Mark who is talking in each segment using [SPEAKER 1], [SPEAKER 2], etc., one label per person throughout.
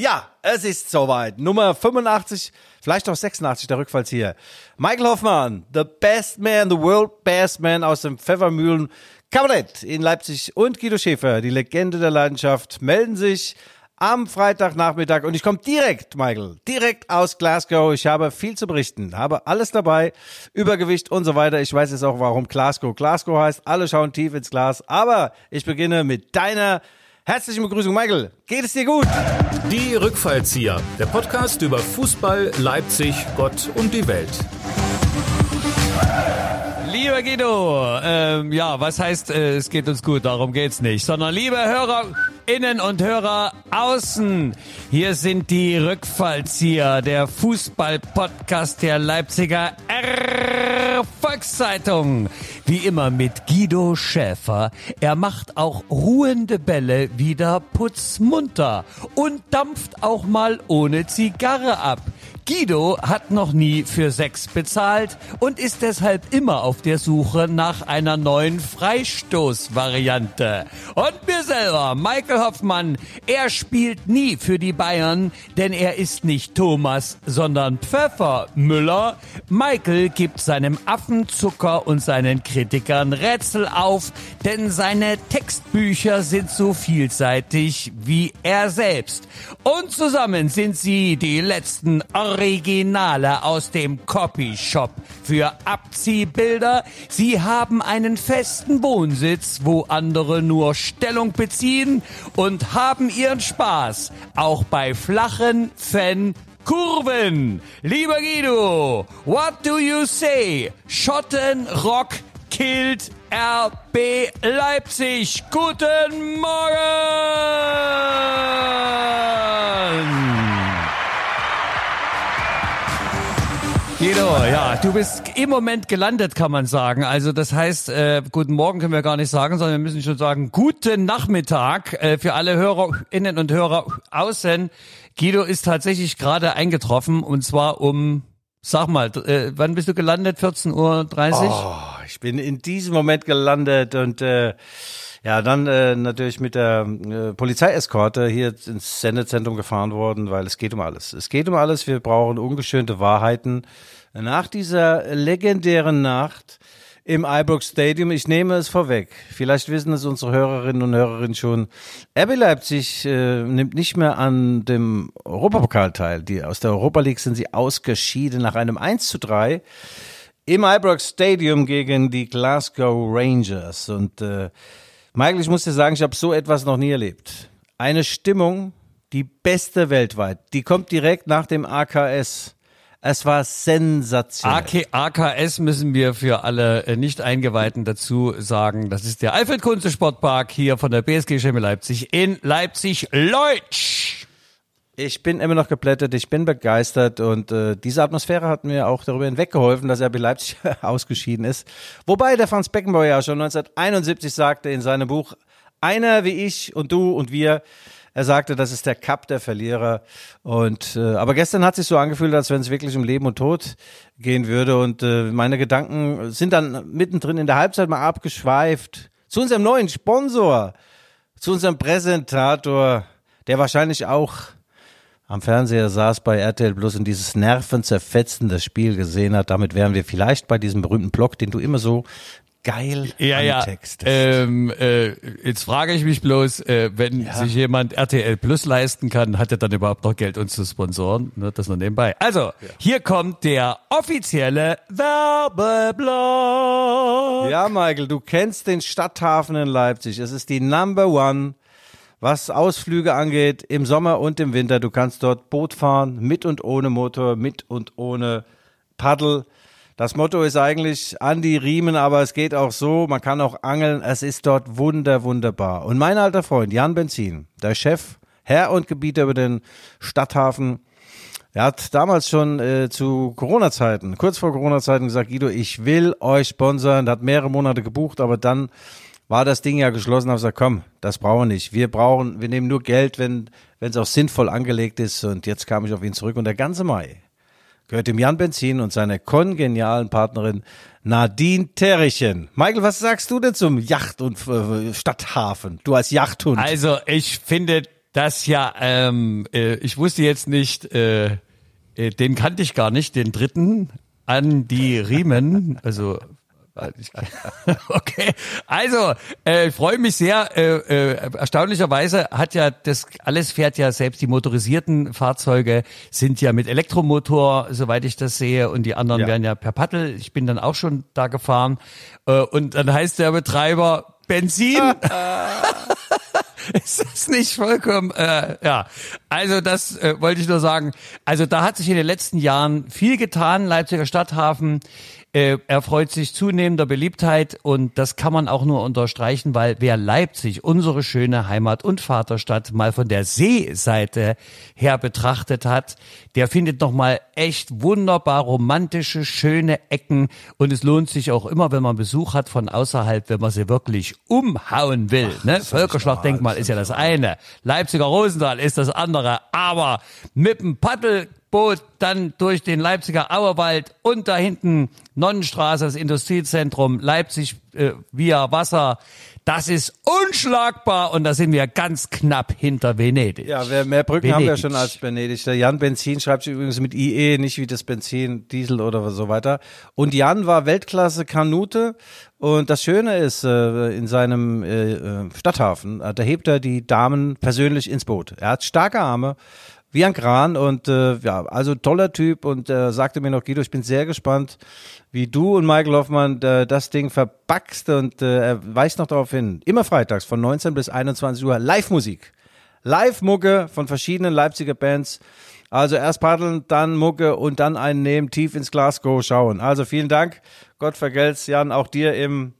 [SPEAKER 1] Ja, es ist soweit. Nummer 85, vielleicht auch 86, der Rückfalls hier. Michael Hoffmann, the best man, the world best man aus dem Pfeffermühlen Kabarett in Leipzig und Guido Schäfer, die Legende der Leidenschaft, melden sich am Freitagnachmittag und ich komme direkt, Michael, direkt aus Glasgow. Ich habe viel zu berichten, habe alles dabei, Übergewicht und so weiter. Ich weiß jetzt auch, warum Glasgow Glasgow heißt. Alle schauen tief ins Glas, aber ich beginne mit deiner herzlichen Begrüßung, Michael. Geht es dir gut?
[SPEAKER 2] Die Rückfallzieher, der Podcast über Fußball, Leipzig, Gott und die Welt.
[SPEAKER 3] Lieber Guido, ähm, ja, was heißt, äh, es geht uns gut, darum geht's nicht, sondern liebe Hörerinnen und Hörer außen, hier sind die Rückfallzieher, der Fußball-Podcast der Leipziger Volkszeitung. Wie immer mit Guido Schäfer. Er macht auch ruhende Bälle wieder putzmunter und dampft auch mal ohne Zigarre ab. Guido hat noch nie für Sex bezahlt und ist deshalb immer auf der Suche nach einer neuen Freistoßvariante. Und mir selber, Michael Hoffmann, er spielt nie für die Bayern, denn er ist nicht Thomas, sondern Pfeffer Müller. Michael gibt seinem Affenzucker und seinen Kritikern Rätsel auf, denn seine Textbücher sind so vielseitig wie er selbst. Und zusammen sind sie die letzten Originale aus dem Copyshop für Abziehbilder. Sie haben einen festen Wohnsitz, wo andere nur Stellung beziehen und haben ihren Spaß, auch bei flachen Fan Kurven. Lieber Guido, what do you say? Schottenrock killt RB Leipzig. Guten Morgen! Guido, ja, du bist im Moment gelandet, kann man sagen. Also das heißt, äh, guten Morgen können wir gar nicht sagen, sondern wir müssen schon sagen, guten Nachmittag äh, für alle Hörerinnen und Hörer außen. Guido ist tatsächlich gerade eingetroffen und zwar um, sag mal, äh, wann bist du gelandet? 14.30 Uhr?
[SPEAKER 1] Oh, ich bin in diesem Moment gelandet und äh, ja, dann äh, natürlich mit der äh, Polizeieskorte hier ins Sendezentrum gefahren worden, weil es geht um alles. Es geht um alles. Wir brauchen ungeschönte Wahrheiten. Nach dieser legendären Nacht im Ibrox Stadium, ich nehme es vorweg, vielleicht wissen es unsere Hörerinnen und Hörerinnen schon, RB Leipzig äh, nimmt nicht mehr an dem Europapokal teil. Die, aus der Europa League sind sie ausgeschieden nach einem 1 zu 3 im Ibrox Stadium gegen die Glasgow Rangers. Und äh, Michael, ich muss dir sagen, ich habe so etwas noch nie erlebt. Eine Stimmung, die beste weltweit, die kommt direkt nach dem AKS. Es war sensationell.
[SPEAKER 3] AK, AKS müssen wir für alle äh, Nicht-Eingeweihten dazu sagen. Das ist der Alfred Kunze Sportpark hier von der BSG Chemie Leipzig in Leipzig-Leutsch.
[SPEAKER 1] Ich bin immer noch geplättet, ich bin begeistert und äh, diese Atmosphäre hat mir auch darüber hinweggeholfen, dass RB Leipzig ausgeschieden ist. Wobei der Franz Beckenbauer ja schon 1971 sagte in seinem Buch, einer wie ich und du und wir, er sagte, das ist der Cup der Verlierer. Und äh, aber gestern hat sich so angefühlt, als wenn es wirklich um Leben und Tod gehen würde. Und äh, meine Gedanken sind dann mittendrin in der Halbzeit mal abgeschweift zu unserem neuen Sponsor, zu unserem Präsentator, der wahrscheinlich auch am Fernseher saß bei RTL Plus und dieses nervenzerfetzende Spiel gesehen hat. Damit wären wir vielleicht bei diesem berühmten Blog, den du immer so geil
[SPEAKER 3] ja, ja. Ähm, äh, jetzt frage ich mich bloß, äh, wenn ja. sich jemand RTL Plus leisten kann, hat er dann überhaupt noch Geld, uns zu sponsoren? Ne, das noch nebenbei. Also, ja. hier kommt der offizielle Werbeblock.
[SPEAKER 1] Ja, Michael, du kennst den Stadthafen in Leipzig. Es ist die Number One was Ausflüge angeht, im Sommer und im Winter. Du kannst dort Boot fahren, mit und ohne Motor, mit und ohne Paddel. Das Motto ist eigentlich an die Riemen, aber es geht auch so, man kann auch angeln. Es ist dort wunder, wunderbar. Und mein alter Freund Jan Benzin, der Chef, Herr und Gebieter über den Stadthafen, er hat damals schon äh, zu Corona-Zeiten, kurz vor Corona-Zeiten gesagt, Guido, ich will euch sponsern. Er hat mehrere Monate gebucht, aber dann war das Ding ja geschlossen, habe gesagt, komm, das brauchen wir nicht. Wir brauchen, wir nehmen nur Geld, wenn es auch sinnvoll angelegt ist. Und jetzt kam ich auf ihn zurück und der ganze Mai gehört dem Jan Benzin und seiner kongenialen Partnerin Nadine Terrichen. Michael, was sagst du denn zum Yacht- und äh, Stadthafen? Du als Yachthund.
[SPEAKER 3] Also ich finde dass ja, ähm, äh, ich wusste jetzt nicht, äh, äh, den kannte ich gar nicht, den dritten an die Riemen, also Okay, also äh, freue mich sehr. Äh, äh, erstaunlicherweise hat ja das alles fährt ja selbst die motorisierten Fahrzeuge sind ja mit Elektromotor, soweit ich das sehe, und die anderen
[SPEAKER 1] Ja.
[SPEAKER 3] werden ja per Paddel. Ich bin dann auch schon da gefahren äh, und dann heißt der Betreiber Benzin. Ist das nicht vollkommen, äh, ja. Also das äh, wollte ich nur sagen. Also da hat sich in den letzten Jahren viel getan, Leipziger Stadthafen. Äh, er freut sich zunehmender Beliebtheit und das kann man auch nur unterstreichen, weil wer Leipzig, unsere schöne Heimat und Vaterstadt, mal von der Seeseite her betrachtet hat, der findet nochmal echt wunderbar romantische, schöne Ecken und es lohnt sich auch immer, wenn man Besuch hat von außerhalb, wenn man sie wirklich umhauen will. ne? Völkerschlachtdenkmal ist ja das eine, Leipziger Rosenthal ist das andere, aber mit dem Paddelboot dann durch den Leipziger Auerwald und da hinten Nonnenstraße, das Industriezentrum, Leipzig äh, via Wasser. Das ist unschlagbar und da sind wir ganz knapp hinter Venedig.
[SPEAKER 1] Ja, mehr Brücken haben wir
[SPEAKER 3] Venedig.
[SPEAKER 1] schon als Venedig. Der Jan Benzin schreibt sich übrigens mit IE, nicht wie das Benzin, Diesel oder so weiter. Und Jan war Weltklasse Kanute. Und das Schöne ist, äh, in seinem äh, äh, Stadthafen, da hebt er die Damen persönlich ins Boot. Er hat starke Arme. Wie ein Kran und äh, ja, also toller Typ und äh, sagte mir noch, Guido, ich bin sehr gespannt, wie du und Michael Hoffmann äh, das Ding verpackst und äh, er weist noch darauf hin, immer freitags von 19 bis 21 Uhr Live-Musik. Live-Mucke von verschiedenen Leipziger Bands. Also erst paddeln, dann Mucke und dann einen nehmen, tief ins Glasgow schauen. Also vielen Dank. Gott vergelt's, Jan, auch dir im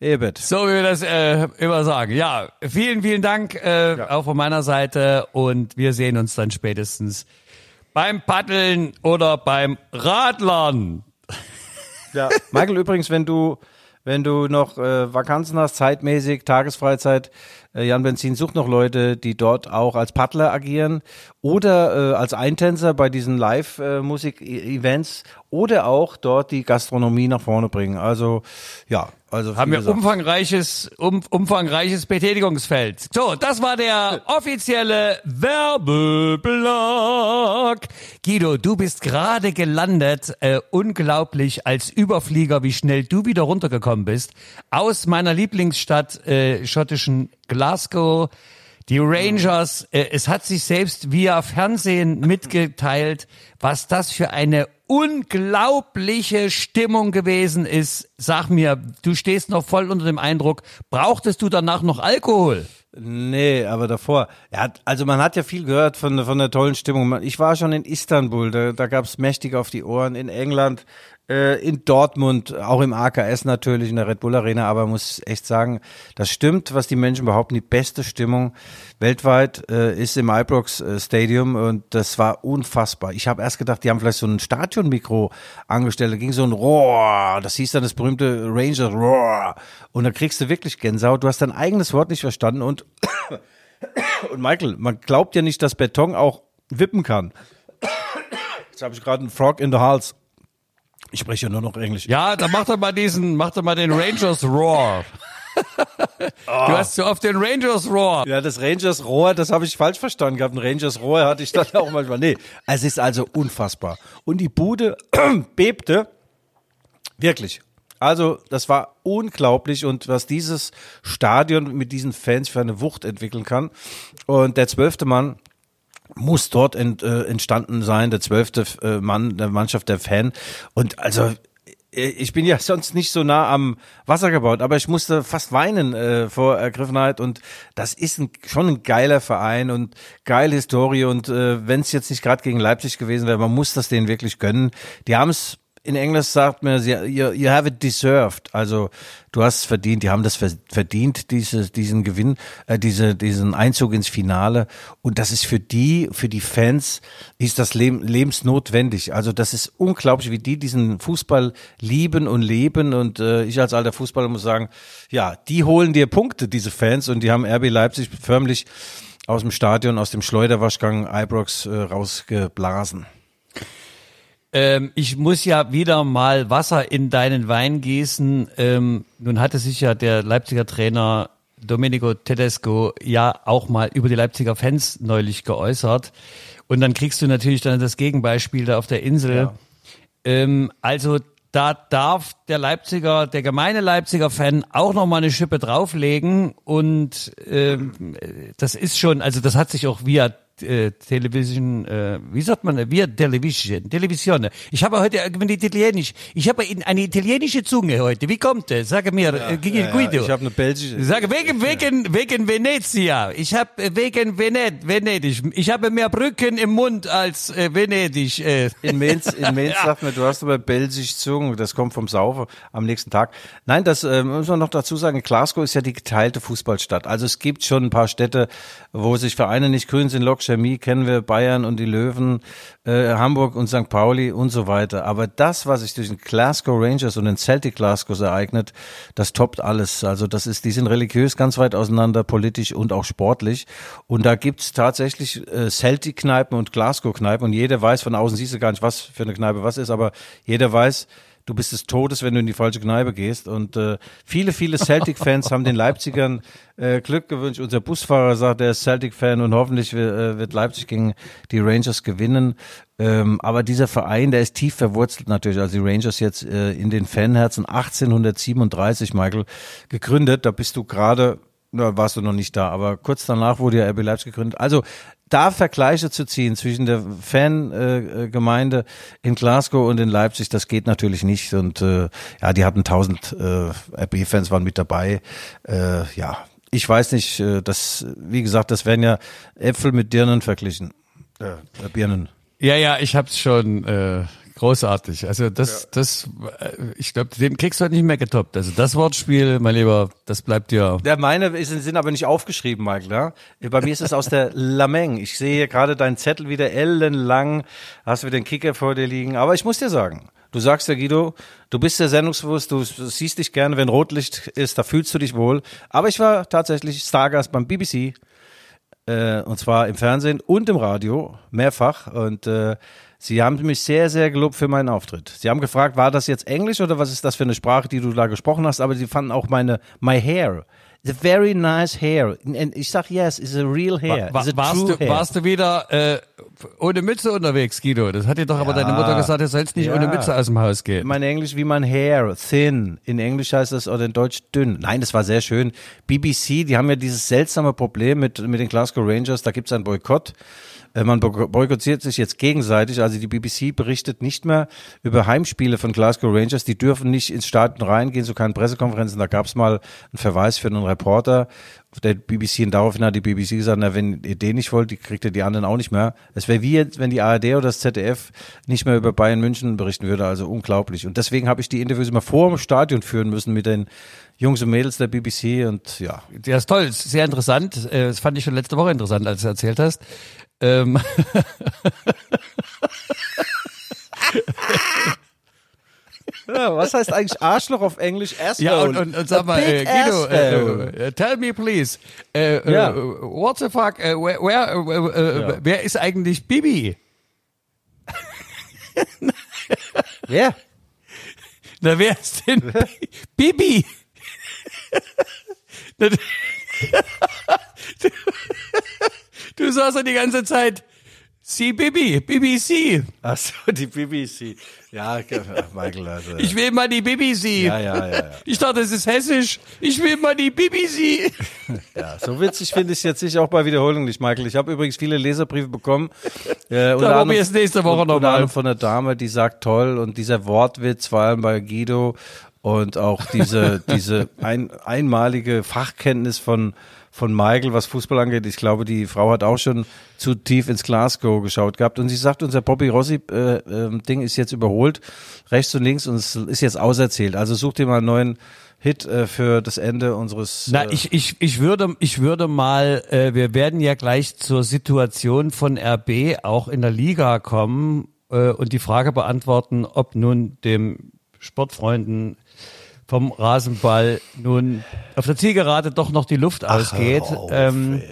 [SPEAKER 1] Ebet.
[SPEAKER 3] So wie wir das äh, immer sagen. Ja, vielen, vielen Dank äh, auch von meiner Seite und wir sehen uns dann spätestens beim Paddeln oder beim Radlern.
[SPEAKER 1] Ja. Michael, übrigens, wenn du, wenn du noch äh, Vakanzen hast, zeitmäßig, Tagesfreizeit, äh, Jan Benzin sucht noch Leute, die dort auch als Paddler agieren oder äh, als Eintänzer bei diesen Live-Musik-Events oder auch dort die Gastronomie nach vorne bringen. Also, ja, also
[SPEAKER 3] Haben wir umfangreiches, um, umfangreiches Betätigungsfeld. So, das war der offizielle Werbeblock. Guido, du bist gerade gelandet. Äh, unglaublich als Überflieger, wie schnell du wieder runtergekommen bist. Aus meiner Lieblingsstadt äh, schottischen Glasgow. Die Rangers, äh, es hat sich selbst via Fernsehen mitgeteilt, was das für eine unglaubliche Stimmung gewesen ist. Sag mir, du stehst noch voll unter dem Eindruck. Brauchtest du danach noch Alkohol?
[SPEAKER 1] Nee, aber davor. Er hat, also man hat ja viel gehört von, von der tollen Stimmung. Ich war schon in Istanbul, da, da gab's mächtig auf die Ohren, in England, äh, in Dortmund, auch im AKS natürlich, in der Red Bull Arena, aber muss echt sagen, das stimmt, was die Menschen behaupten, die beste Stimmung weltweit äh, ist im Ibrox äh, Stadium. Und das war unfassbar. Ich habe erst gedacht, die haben vielleicht so ein Stadionmikro angestellt, da ging so ein Roar, das hieß dann das berühmte Rangers Roar. Und da kriegst du wirklich Gänsehaut, du hast dein eigenes Wort nicht verstanden. Und und Michael, man glaubt ja nicht, dass Beton auch wippen kann. Jetzt habe ich gerade einen Frog in the Hals. Ich spreche ja nur noch Englisch.
[SPEAKER 3] Ja, dann mach doch mal diesen, mach doch mal den Rangers Roar. Du hast so oft den Rangers Roar.
[SPEAKER 1] Ja, das Rangers Rohr, das habe ich falsch verstanden gehabt. Ein Rangers Rohr hatte ich dann auch manchmal. Nee, es ist also unfassbar. Und die Bude bebte. Wirklich. Also, das war unglaublich und was dieses Stadion mit diesen Fans für eine Wucht entwickeln kann. Und der zwölfte Mann muss dort ent, äh, entstanden sein, der zwölfte äh, Mann der Mannschaft, der Fan. Und also äh, ich bin ja sonst nicht so nah am Wasser gebaut, aber ich musste fast weinen äh, vor Ergriffenheit und das ist ein, schon ein geiler Verein und geile Historie und äh, wenn es jetzt nicht gerade gegen Leipzig gewesen wäre, man muss das denen wirklich gönnen. Die haben es in Englisch sagt man, you, you have it deserved. Also du hast es verdient. Die haben das ver- verdient, diese, diesen Gewinn, äh, diese, diesen Einzug ins Finale. Und das ist für die, für die Fans, ist das Leben, lebensnotwendig. Also das ist unglaublich, wie die diesen Fußball lieben und leben. Und äh, ich als alter Fußballer muss sagen, ja, die holen dir Punkte, diese Fans. Und die haben RB Leipzig förmlich aus dem Stadion, aus dem Schleuderwaschgang Ibrox äh, rausgeblasen.
[SPEAKER 3] Ähm, ich muss ja wieder mal Wasser in deinen Wein gießen. Ähm, nun hatte sich ja der Leipziger Trainer Domenico Tedesco ja auch mal über die Leipziger Fans neulich geäußert. Und dann kriegst du natürlich dann das Gegenbeispiel da auf der Insel.
[SPEAKER 1] Ja.
[SPEAKER 3] Ähm, also da darf der Leipziger, der gemeine Leipziger Fan auch noch mal eine Schippe drauflegen und ähm, das ist schon, also das hat sich auch via äh, Television, äh, wie sagt man, via Television, Television. Ich habe heute irgendwie Italienisch, ich habe in- eine italienische Zunge heute. Wie kommt es? Sage mir, äh, Guido.
[SPEAKER 1] Ja, ja, ich habe eine belgische.
[SPEAKER 3] Sage wegen wegen wegen Venezia. Ich habe wegen Venet Venedig. Ich habe mehr Brücken im Mund als äh, Venedig. Äh.
[SPEAKER 1] In Mainz, in Mainz sagt man, du hast aber belgisch Zunge, das kommt vom Saufen am nächsten Tag. Nein, das äh, muss man noch dazu sagen, Glasgow ist ja die geteilte Fußballstadt. Also es gibt schon ein paar Städte, wo sich Vereine nicht grün sind. Lok Chemie kennen wir, Bayern und die Löwen, äh, Hamburg und St. Pauli und so weiter. Aber das, was sich durch den Glasgow Rangers und den Celtic Glasgow ereignet, das toppt alles. Also das ist, die sind religiös ganz weit auseinander, politisch und auch sportlich. Und da gibt's tatsächlich äh, Celtic-Kneipen und Glasgow-Kneipen und jeder weiß, von außen siehst du gar nicht, was für eine Kneipe was ist, aber jeder weiß, du bist des Todes, wenn du in die falsche Kneipe gehst. Und äh, viele, viele Celtic-Fans haben den Leipzigern äh, Glück gewünscht. Unser Busfahrer sagt, er ist Celtic-Fan und hoffentlich äh, wird Leipzig gegen die Rangers gewinnen. Ähm, aber dieser Verein, der ist tief verwurzelt natürlich. Also die Rangers jetzt äh, in den Fanherzen 1837, Michael, gegründet. Da bist du gerade na, warst du noch nicht da, aber kurz danach wurde ja RB Leipzig gegründet. Also da Vergleiche zu ziehen zwischen der Fangemeinde äh, in Glasgow und in Leipzig, das geht natürlich nicht. Und äh, ja, die hatten 1000 äh, RB-Fans waren mit dabei. Äh, ja, ich weiß nicht, äh, das, wie gesagt, das werden ja Äpfel mit Dirnen verglichen. Äh, Birnen.
[SPEAKER 3] Ja, ja, ich hab's schon äh, großartig. Also das, das, äh, ich glaube, den kriegst du halt nicht mehr getoppt. Also das Wortspiel, mein Lieber, das bleibt dir.
[SPEAKER 1] Der meine ist- sind aber nicht aufgeschrieben, Michael. Ja? Bei mir ist es aus der Lameng. Ich sehe hier gerade deinen Zettel wieder ellenlang. Hast wieder den Kicker vor dir liegen. Aber ich muss dir sagen, du sagst ja, Guido, du bist sehr sendungsbewusst, du siehst dich gerne, wenn Rotlicht ist, da fühlst du dich wohl. Aber ich war tatsächlich Stargast beim BBC. Äh, und zwar im Fernsehen und im Radio, mehrfach. Und äh, sie haben mich sehr, sehr gelobt für meinen Auftritt. Sie haben gefragt, war das jetzt Englisch oder was ist das für eine Sprache, die du da gesprochen hast? Aber sie fanden auch meine, my hair. The very nice hair. Und ich sag, yes, it's a real hair.
[SPEAKER 3] Wa-
[SPEAKER 1] It's a
[SPEAKER 3] warst,
[SPEAKER 1] true
[SPEAKER 3] du,
[SPEAKER 1] hair.
[SPEAKER 3] warst du wieder äh, ohne Mütze unterwegs, Guido? Das hat dir doch aber deine Mutter gesagt, du sollst nicht
[SPEAKER 1] Ja.
[SPEAKER 3] ohne Mütze aus dem Haus gehen.
[SPEAKER 1] mein Englisch wie mein Hair, thin. In Englisch heißt das oder in Deutsch dünn. Nein, das war sehr schön. BBC, die haben ja dieses seltsame Problem mit, mit den Glasgow Rangers, da gibt's einen Boykott. Äh, Man boy- boykottiert sich jetzt gegenseitig. Also die BBC berichtet nicht mehr über Heimspiele von Glasgow Rangers. Die dürfen nicht ins Stadion reingehen, so keine Pressekonferenzen. Da gab's mal einen Verweis für einen Reporter der BBC und daraufhin hat die BBC gesagt, na, wenn ihr den nicht wollt, die kriegt ihr die anderen auch nicht mehr. Es wäre wie jetzt, wenn die ARD oder das ZDF nicht mehr über Bayern München berichten würde, also unglaublich. Und deswegen habe ich die Interviews immer vor dem Stadion führen müssen mit den Jungs und Mädels der BBC und ja.
[SPEAKER 3] Ja, ist toll, ist sehr interessant. Äh, Das fand ich schon letzte Woche interessant, als du erzählt hast. Ähm,
[SPEAKER 1] ja was heißt eigentlich Arschloch auf Englisch? Asshole.
[SPEAKER 3] ja, und, und, und sag mal, äh, Guido, äh, äh, tell me please, äh,
[SPEAKER 1] Ja.
[SPEAKER 3] äh, what the fuck, where, where,
[SPEAKER 1] Ja.
[SPEAKER 3] wer ist eigentlich Bibi?
[SPEAKER 1] Wer?
[SPEAKER 3] Na, wer ist denn Bibi? Du, du sagst ja die ganze Zeit, sie Bibi, BBC.
[SPEAKER 1] Ach so, die BBC. Ja, Michael, also.
[SPEAKER 3] Ich will mal die BBC.
[SPEAKER 1] ja, ja, ja, ja.
[SPEAKER 3] Ich dachte, das ist hessisch. Ich will mal die BBC.
[SPEAKER 1] Ja, so witzig finde ich es jetzt sicher auch bei Wiederholung nicht, Michael. Ich habe übrigens viele Leserbriefe bekommen. Äh, unter
[SPEAKER 3] Da
[SPEAKER 1] anderem-
[SPEAKER 3] probier's nächste Woche nochmal.
[SPEAKER 1] von einer Dame, die sagt toll und dieser Wortwitz, vor allem bei Guido und auch diese, diese ein, einmalige Fachkenntnis von, von Michael, was Fußball angeht. Ich glaube, die Frau hat auch schon zu tief ins Glasgow geschaut gehabt und sie sagt, unser Bobby Rossi äh, Ding ist jetzt überholt, rechts und links und es ist jetzt auserzählt. Also such dir mal einen neuen Hit äh, für das Ende unseres
[SPEAKER 3] Na,
[SPEAKER 1] äh,
[SPEAKER 3] ich, ich, ich würde, ich würde mal, äh, wir werden ja gleich zur Situation von RB auch in der Liga kommen äh, und die Frage beantworten, ob nun dem Sportfreunden vom Rasenball nun auf der Zielgerade doch noch die Luft ausgeht. ähm,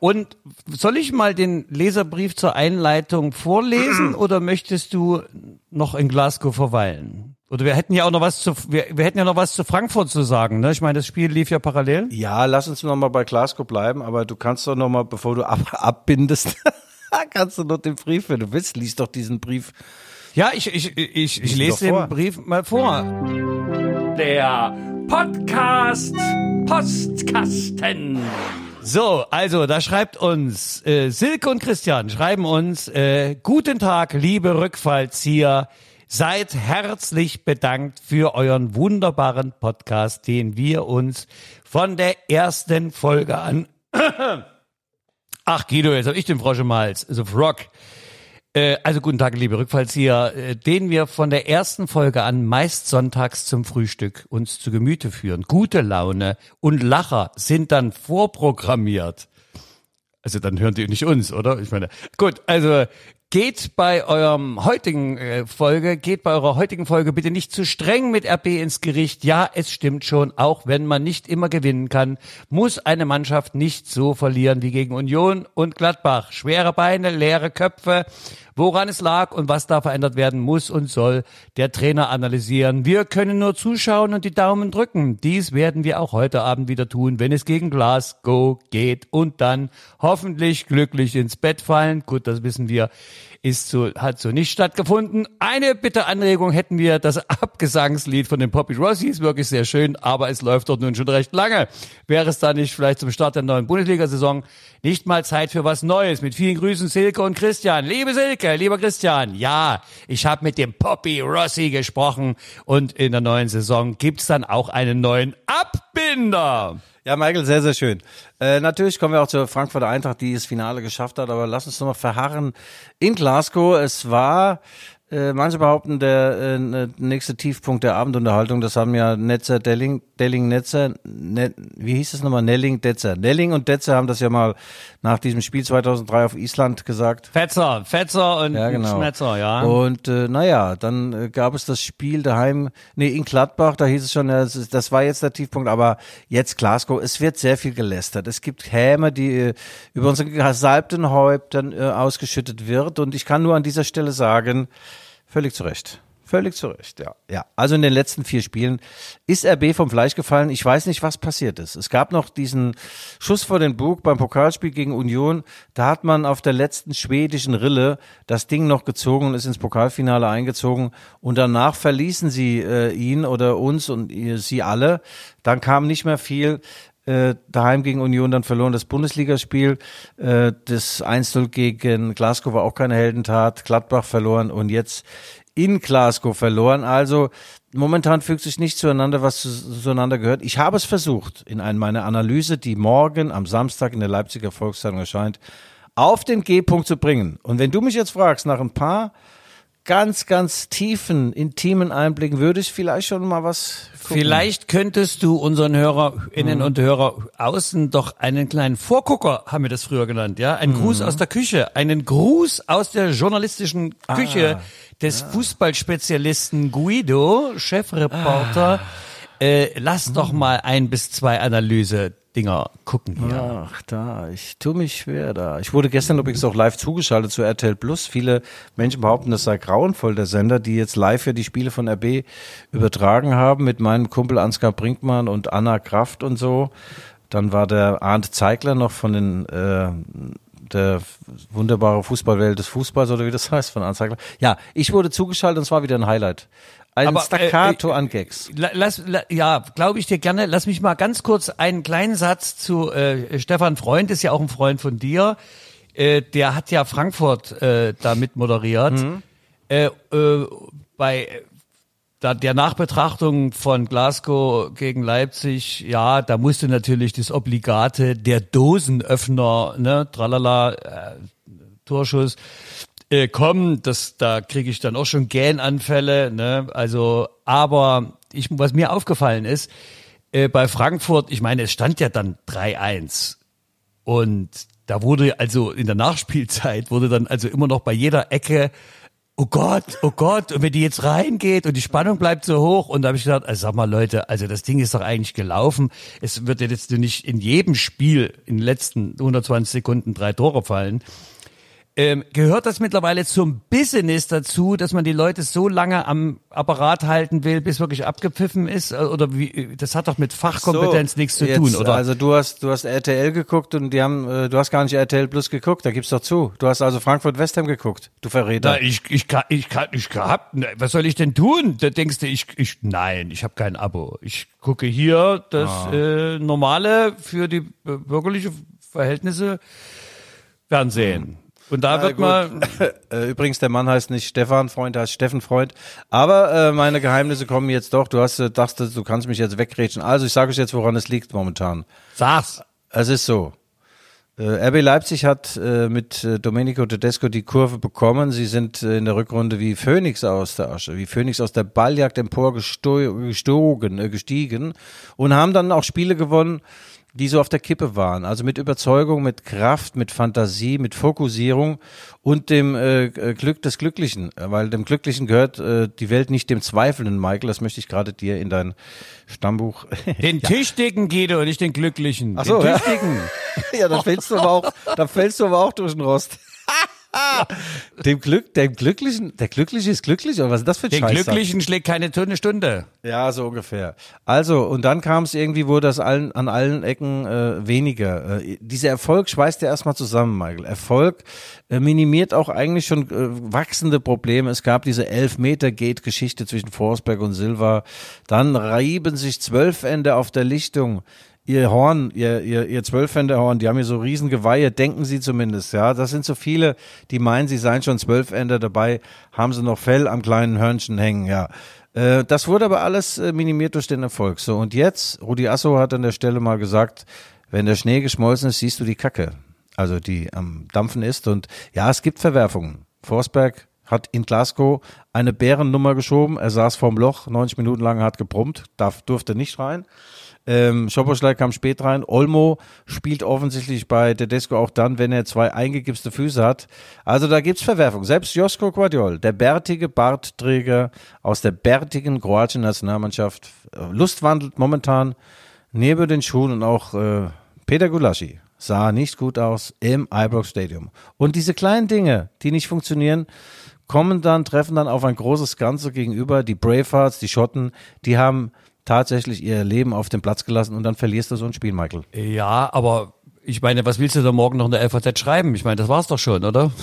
[SPEAKER 3] und soll ich mal den Leserbrief zur Einleitung vorlesen oder möchtest du noch in Glasgow verweilen? Oder wir hätten ja auch noch was zu, wir, wir hätten ja noch was zu Frankfurt zu sagen, ne? Ich meine, das Spiel lief ja parallel.
[SPEAKER 1] Ja, lass uns noch mal bei Glasgow bleiben, aber du kannst doch noch mal, bevor du ab, abbindest, kannst du noch den Brief, wenn du willst, liest doch diesen Brief.
[SPEAKER 3] Ja, ich, ich, ich, ich
[SPEAKER 1] Lies
[SPEAKER 3] lese den Brief mal vor. Der Podcast Postkasten. So, also da schreibt uns äh, Silke und Christian schreiben uns äh, guten Tag, liebe Rückfallzieher. Seid herzlich bedankt für euren wunderbaren Podcast, den wir uns von der ersten Folge an. Ach Guido, jetzt habe ich den Frosch im Hals. Also Frog. Äh, also guten Tag, liebe Rückfallzieher, äh, den wir von der ersten Folge an meist sonntags zum Frühstück uns zu Gemüte führen. Gute Laune und Lacher sind dann vorprogrammiert. Also dann hören die nicht uns, oder? Ich meine, gut, also geht bei eurem heutigen äh, Folge, geht bei eurer heutigen Folge bitte nicht zu streng mit RB ins Gericht. Ja, es stimmt schon, auch wenn man nicht immer gewinnen kann, muss eine Mannschaft nicht so verlieren wie gegen Union und Gladbach. Schwere Beine, leere Köpfe. Woran es lag und was da verändert werden muss und soll der Trainer analysieren. Wir können nur zuschauen und die Daumen drücken. Dies werden wir auch heute Abend wieder tun, wenn es gegen Glasgow geht und dann hoffentlich glücklich ins Bett fallen. Gut, das wissen wir, ist so, hat so nicht stattgefunden. Eine bitte Anregung hätten wir, das Abgesangslied von den Poppy Rossi ist wirklich sehr schön, aber es läuft dort nun schon recht lange. Wäre es da nicht vielleicht zum Start der neuen Bundesliga-Saison nicht mal Zeit für was Neues? Mit vielen Grüßen Silke und Christian. Liebe Silke, lieber Christian, ja, ich habe mit dem Poppy Rossi gesprochen und in der neuen Saison gibt's dann auch einen neuen Abbinder.
[SPEAKER 1] Ja, Michael, sehr, sehr schön. Äh, natürlich kommen wir auch zur Frankfurter Eintracht, die das Finale geschafft hat, aber lass uns noch mal verharren in Glasgow. Es war, äh, manche behaupten, der äh, nächste Tiefpunkt der Abendunterhaltung. Das haben ja Netzer, Delling, Delling, Netzer, ne, wie hieß es nochmal? Nelling, Detzer. Nelling und Detzer haben das ja mal nach diesem Spiel 2003 auf Island gesagt.
[SPEAKER 3] Fetzer, Fetzer und
[SPEAKER 1] Ja, genau.
[SPEAKER 3] Schmetzer, ja.
[SPEAKER 1] Und äh, naja, dann äh, gab es das Spiel daheim, nee, in Gladbach, da hieß es schon, das, das war jetzt der Tiefpunkt, aber jetzt Glasgow, es wird sehr viel gelästert. Es gibt Häme, die äh, über unsere gesalbten Häuptern äh, ausgeschüttet wird. Und ich kann nur an dieser Stelle sagen, völlig zu Recht. Völlig zu Recht, ja. Ja, also in den letzten vier Spielen ist RB vom Fleisch gefallen. Ich weiß nicht, was passiert ist. Es gab noch diesen Schuss vor den Bug beim Pokalspiel gegen Union. Da hat man auf der letzten schwedischen Rille das Ding noch gezogen und ist ins Pokalfinale eingezogen. Und danach verließen sie äh, ihn oder uns und äh, sie alle. Dann kam nicht mehr viel äh, daheim gegen Union dann verloren das Bundesligaspiel. Äh, das 1-0 gegen Glasgow war auch keine Heldentat. Gladbach verloren und jetzt in Glasgow verloren. Also momentan fügt sich nicht zueinander, was zu- zueinander gehört. Ich habe es versucht, in einer meiner Analyse, die morgen am Samstag in der Leipziger Volkszeitung erscheint, auf den G-Punkt zu bringen. Und wenn du mich jetzt fragst, nach ein paar ganz, ganz tiefen, intimen Einblicken, würde ich vielleicht schon mal was gucken.
[SPEAKER 3] Vielleicht könntest du unseren HörerInnen und Hörer außen doch einen kleinen Vorgucker, haben wir das früher genannt, ja? Ein Gruß aus der Küche, einen Gruß aus der journalistischen Küche des Fußballspezialisten Guido, Chefreporter. Äh, lass doch mal ein bis zwei Analyse-Dinger gucken hier.
[SPEAKER 1] Ach, da, ich tue mich schwer da. Ich wurde gestern übrigens auch live zugeschaltet zu RTL Plus. Viele Menschen behaupten, das sei grauenvoll, der Sender, die jetzt live für die Spiele von RB übertragen haben mit meinem Kumpel Ansgar Brinkmann und Anna Kraft und so. Dann war der Arndt Zeigler noch von den, äh, der wunderbare Fußballwelt des Fußballs oder wie das heißt von Arndt Zeigler. Ja, ich wurde zugeschaltet und es war wieder ein Highlight. Ein
[SPEAKER 3] Aber, äh,
[SPEAKER 1] Staccato
[SPEAKER 3] äh,
[SPEAKER 1] an Gags.
[SPEAKER 3] La- Lass, la, ja, glaube ich dir gerne. Lass mich mal ganz kurz einen kleinen Satz zu äh, Stefan Freund, ist ja auch ein Freund von dir. Äh, der hat ja Frankfurt äh, da mit moderiert. Äh, äh, bei äh, da, der Nachbetrachtung von Glasgow gegen Leipzig, ja, da musste natürlich das Obligate, der Dosenöffner, ne, tralala, äh, Torschuss, äh, kommen, das, da kriege ich dann auch schon Gähnanfälle, ne? Also, aber ich, was mir aufgefallen ist, äh, bei Frankfurt, ich meine, es stand ja dann 3-1 und da wurde also in der Nachspielzeit wurde dann also immer noch bei jeder Ecke Oh Gott, oh Gott, und wenn die jetzt reingeht und die Spannung bleibt so hoch und da habe ich gedacht, also sag mal Leute, also das Ding ist doch eigentlich gelaufen. Es wird jetzt nicht in jedem Spiel in den letzten 120 Sekunden drei Tore fallen. Ähm, gehört das mittlerweile zum Business dazu, dass man die Leute so lange am Apparat halten will, bis wirklich abgepfiffen ist? Äh, oder wie? Das hat doch mit Fachkompetenz
[SPEAKER 1] So,
[SPEAKER 3] nichts zu
[SPEAKER 1] jetzt,
[SPEAKER 3] tun, oder?
[SPEAKER 1] Also du hast, du hast RTL geguckt und die haben, äh, du hast gar nicht RTL Plus geguckt, da gibt's doch zu. Du hast also Frankfurt West Ham geguckt, du Verräter.
[SPEAKER 3] Na, ich, ich kann, ich kann, ich hab, ne, was soll ich denn tun? Da denkst du, ich, ich, nein, ich habe kein Abo. Ich gucke hier das
[SPEAKER 1] Ah.
[SPEAKER 3] äh, normale für die bürgerliche Verhältnisse Fernsehen. Und da
[SPEAKER 1] Na
[SPEAKER 3] wird
[SPEAKER 1] gut.
[SPEAKER 3] mal,
[SPEAKER 1] Äh, Übrigens, der Mann heißt nicht Stefan Freund, der heißt Steffen Freund. Aber äh, meine Geheimnisse kommen jetzt doch. Du hast äh, dachtest, du kannst mich jetzt wegrätschen. Also ich sage euch jetzt, woran es liegt momentan.
[SPEAKER 3] sag's.
[SPEAKER 1] Es ist so. Äh, RB Leipzig hat äh, mit äh, Domenico Tedesco die Kurve bekommen. Sie sind äh, in der Rückrunde wie Phönix aus der Asche, wie Phönix aus der Balljagd emporgestogen, äh, gestiegen und haben dann auch Spiele gewonnen, die so auf der Kippe waren. Also mit Überzeugung, mit Kraft, mit Fantasie, mit Fokussierung und dem äh, äh, Glück des Glücklichen. Weil dem Glücklichen gehört äh, die Welt nicht dem Zweifelnden, Michael. Das möchte ich gerade dir in dein Stammbuch
[SPEAKER 3] Den Tüchtigen, Guido, nicht den Glücklichen.
[SPEAKER 1] Ach so,
[SPEAKER 3] den
[SPEAKER 1] ja.
[SPEAKER 3] Tüchtigen.
[SPEAKER 1] Ja, da fällst du aber auch, da fällst du aber auch durch den Rost. dem Glück, dem Glücklichen, der Glückliche ist glücklich, oder was ist das für ein
[SPEAKER 3] Den
[SPEAKER 1] Scheiß?
[SPEAKER 3] Glücklichen schlägt keine Stunde Stunde.
[SPEAKER 1] Ja, so ungefähr. Also, und dann kam es irgendwie, wurde das allen, an allen Ecken äh, weniger. Äh, dieser Erfolg schweißt ja erstmal zusammen, Michael. Erfolg äh, minimiert auch eigentlich schon äh, wachsende Probleme. Es gab diese Elf-Meter-Gate-Geschichte zwischen Forsberg und Silva. Dann reiben sich Zwölfende auf der Lichtung. Ihr Horn, ihr, ihr, ihr Zwölfender-Horn, die haben hier so riesen Geweihe, denken sie zumindest, ja. Das sind so viele, die meinen, sie seien schon Zwölfender dabei, haben sie noch Fell am kleinen Hörnchen hängen, ja. Äh, das wurde aber alles äh, minimiert durch den Erfolg. So, und jetzt, Rudi Asso hat an der Stelle mal gesagt, wenn der Schnee geschmolzen ist, siehst du die Kacke. Also die am Dampfen ist. Und ja, es gibt Verwerfungen. Forsberg hat in Glasgow eine Bärennummer geschoben. Er saß vorm Loch, 90 Minuten lang hat gebrummt, darf, durfte nicht rein. Ähm, Schoboschlei kam spät rein. Olmo spielt offensichtlich bei Tedesco auch dann, wenn er zwei eingegipste Füße hat. Also da gibt's Verwerfung. Selbst Josko Guardiol, der bärtige Bartträger aus der bärtigen kroatischen Nationalmannschaft, äh, lustwandelt momentan neben den Schuhen und auch äh, Peter Gulaschi sah nicht gut aus im Ibrox Stadium. Und diese kleinen Dinge, die nicht funktionieren, kommen dann, treffen dann auf ein großes Ganze gegenüber. Die Bravehearts, die Schotten, die haben tatsächlich ihr Leben auf den Platz gelassen und dann verlierst du so ein Spiel, Michael.
[SPEAKER 3] Ja, aber ich meine, was willst du da morgen noch in der FAZ schreiben? Ich meine, das war's doch schon, oder?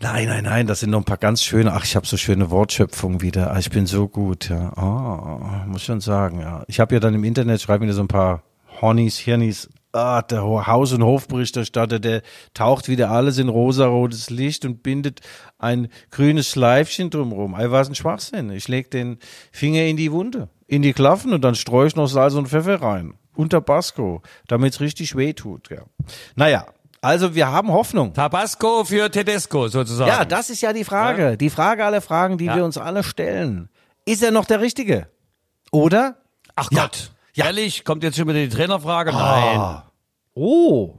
[SPEAKER 1] Nein, nein, nein, das sind noch ein paar ganz schöne, ach, ich habe so schöne Wortschöpfungen wieder. Ah, Ich bin so gut, ja. Oh, muss schon sagen, ja. Ich habe ja dann im Internet, schreiben mir so ein paar Hornies, Hirnis, ah, der Haus- und Hofberichterstatter, der taucht wieder alles in rosarotes Licht und bindet ein grünes Schleifchen drumrum. Ey, was ein Schwachsinn. Ich leg den Finger in die Wunde, in die Klaffen und dann streue ich noch Salz und Pfeffer rein. Und Tabasco, damit's richtig weh tut, ja. Naja, also wir haben Hoffnung.
[SPEAKER 3] Tabasco für Tedesco sozusagen.
[SPEAKER 1] Ja, das ist ja die Frage. Die Frage aller Fragen, die
[SPEAKER 3] Ja.
[SPEAKER 1] wir uns alle stellen. Ist er noch der Richtige? Oder?
[SPEAKER 3] Ach
[SPEAKER 1] Ja.
[SPEAKER 3] Ehrlich, kommt jetzt schon wieder die Trainerfrage? Nein.
[SPEAKER 1] Oh.